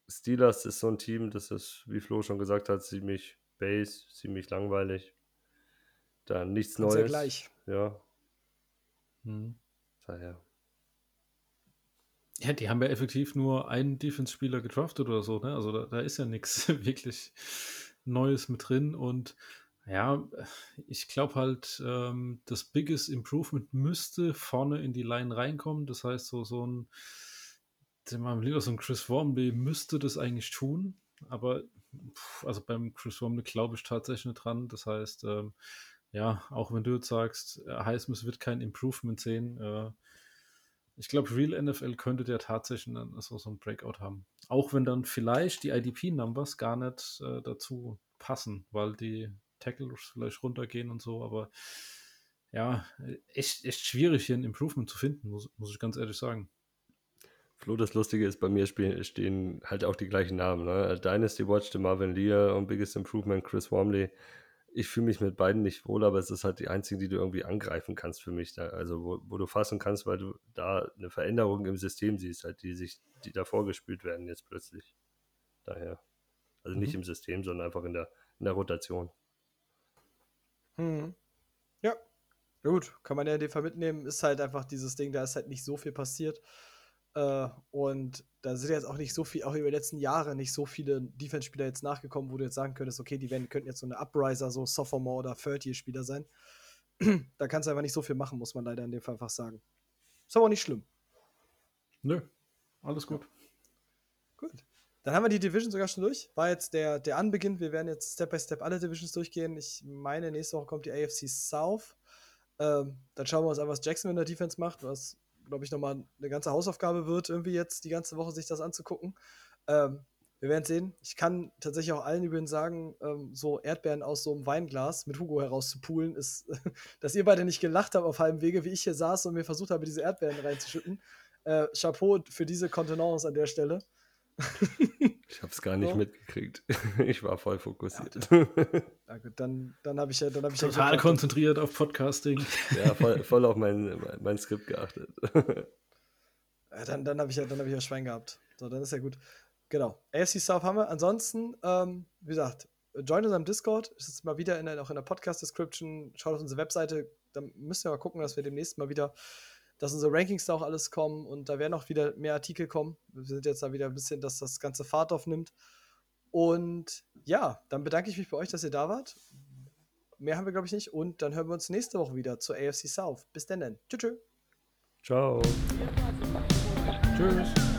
Steelers ist so ein Team, das ist, wie Flo schon gesagt hat, ziemlich base, ziemlich langweilig. Da nichts Ganz ja Neues. gleich. Ja, Hm. daher. Ja, die haben ja effektiv nur einen Defense-Spieler gedraftet oder so, ne? Also da, da ist ja nichts [laughs] wirklich Neues mit drin. Und ja, ich glaube halt, ähm, das Biggest Improvement müsste vorne in die Line reinkommen. Das heißt, so, so ein, man lieber so ein Chris Wormley müsste das eigentlich tun. Aber pff, also beim Chris Wormley glaube ich tatsächlich nicht dran. Das heißt, ähm, ja, auch wenn du jetzt sagst, äh, Highsmith wird kein Improvement sehen, äh, ich glaube, Real NFL könnte der tatsächlich dann so, so ein Breakout haben. Auch wenn dann vielleicht die IDP-Numbers gar nicht äh, dazu passen, weil die Tackles vielleicht runtergehen und so, aber ja, echt, echt schwierig hier ein Improvement zu finden, muss, muss ich ganz ehrlich sagen. Flo, das Lustige ist, bei mir stehen halt auch die gleichen Namen. Ne? Dynasty Watch, the Marvin Lear und Biggest Improvement, Chris Wormley. Ich fühle mich mit beiden nicht wohl, aber es ist halt die einzige, die du irgendwie angreifen kannst für mich. Da, also wo, wo, du fassen kannst, weil du da eine Veränderung im System siehst, halt, die sich, die da vorgespielt werden jetzt plötzlich. Daher. Also nicht mhm. im System, sondern einfach in der, in der Rotation. Hm. Ja. ja. Gut, kann man ja in dem Fall mitnehmen. Ist halt einfach dieses Ding, da ist halt nicht so viel passiert. Äh, und da sind jetzt auch nicht so viel, auch über die letzten Jahre nicht so viele Defense-Spieler jetzt nachgekommen, wo du jetzt sagen könntest, okay, die werden, könnten jetzt so eine Upriser, so Sophomore oder Third-Year-Spieler sein. [clears throat] da kannst du einfach nicht so viel machen, muss man leider in dem Fall einfach sagen. Ist aber auch nicht schlimm. Nö, alles gut. Gut. Dann haben wir die Division sogar schon durch. War jetzt der, der Anbeginn. Wir werden jetzt Step by Step alle Divisions durchgehen. Ich meine, nächste Woche kommt die AFC South. Ähm, dann schauen wir uns an, was Jackson in der Defense macht, was glaube ich, nochmal eine ganze Hausaufgabe wird, irgendwie jetzt die ganze Woche sich das anzugucken. Ähm, wir werden sehen. Ich kann tatsächlich auch allen übrigens sagen, ähm, so Erdbeeren aus so einem Weinglas mit Hugo herauszupulen, ist, [laughs] dass ihr beide nicht gelacht habt auf halbem Wege, wie ich hier saß und mir versucht habe, diese Erdbeeren reinzuschütten. Äh, Chapeau für diese Kontenance an der Stelle. Ich habe es gar nicht so. mitgekriegt. [laughs] Ich war voll fokussiert. Ja, ja gut, dann, dann habe ich ja. Dann hab ich Total ja konzentriert auf Podcasting. Ja, voll, voll auf mein, mein Skript geachtet. Ja, dann dann habe ich, ja, hab ich ja Schwein gehabt. So, dann ist ja gut. Genau. AFC South haben wir. Ansonsten, ähm, wie gesagt, join uns am Discord. Ist jetzt mal wieder in der, auch in der Podcast-Description. Schaut auf unsere Webseite. Dann müssen wir mal gucken, dass wir demnächst mal wieder dass unsere Rankings da auch alles kommen und da werden auch wieder mehr Artikel kommen. Wir sind jetzt da wieder ein bisschen, dass das ganze Fahrt aufnimmt. Und ja, dann bedanke ich mich bei euch, dass ihr da wart. Mehr haben wir, glaube ich, nicht. Und dann hören wir uns nächste Woche wieder zur AFC South. Bis dann. Tschüss. Ciao. Tschüss.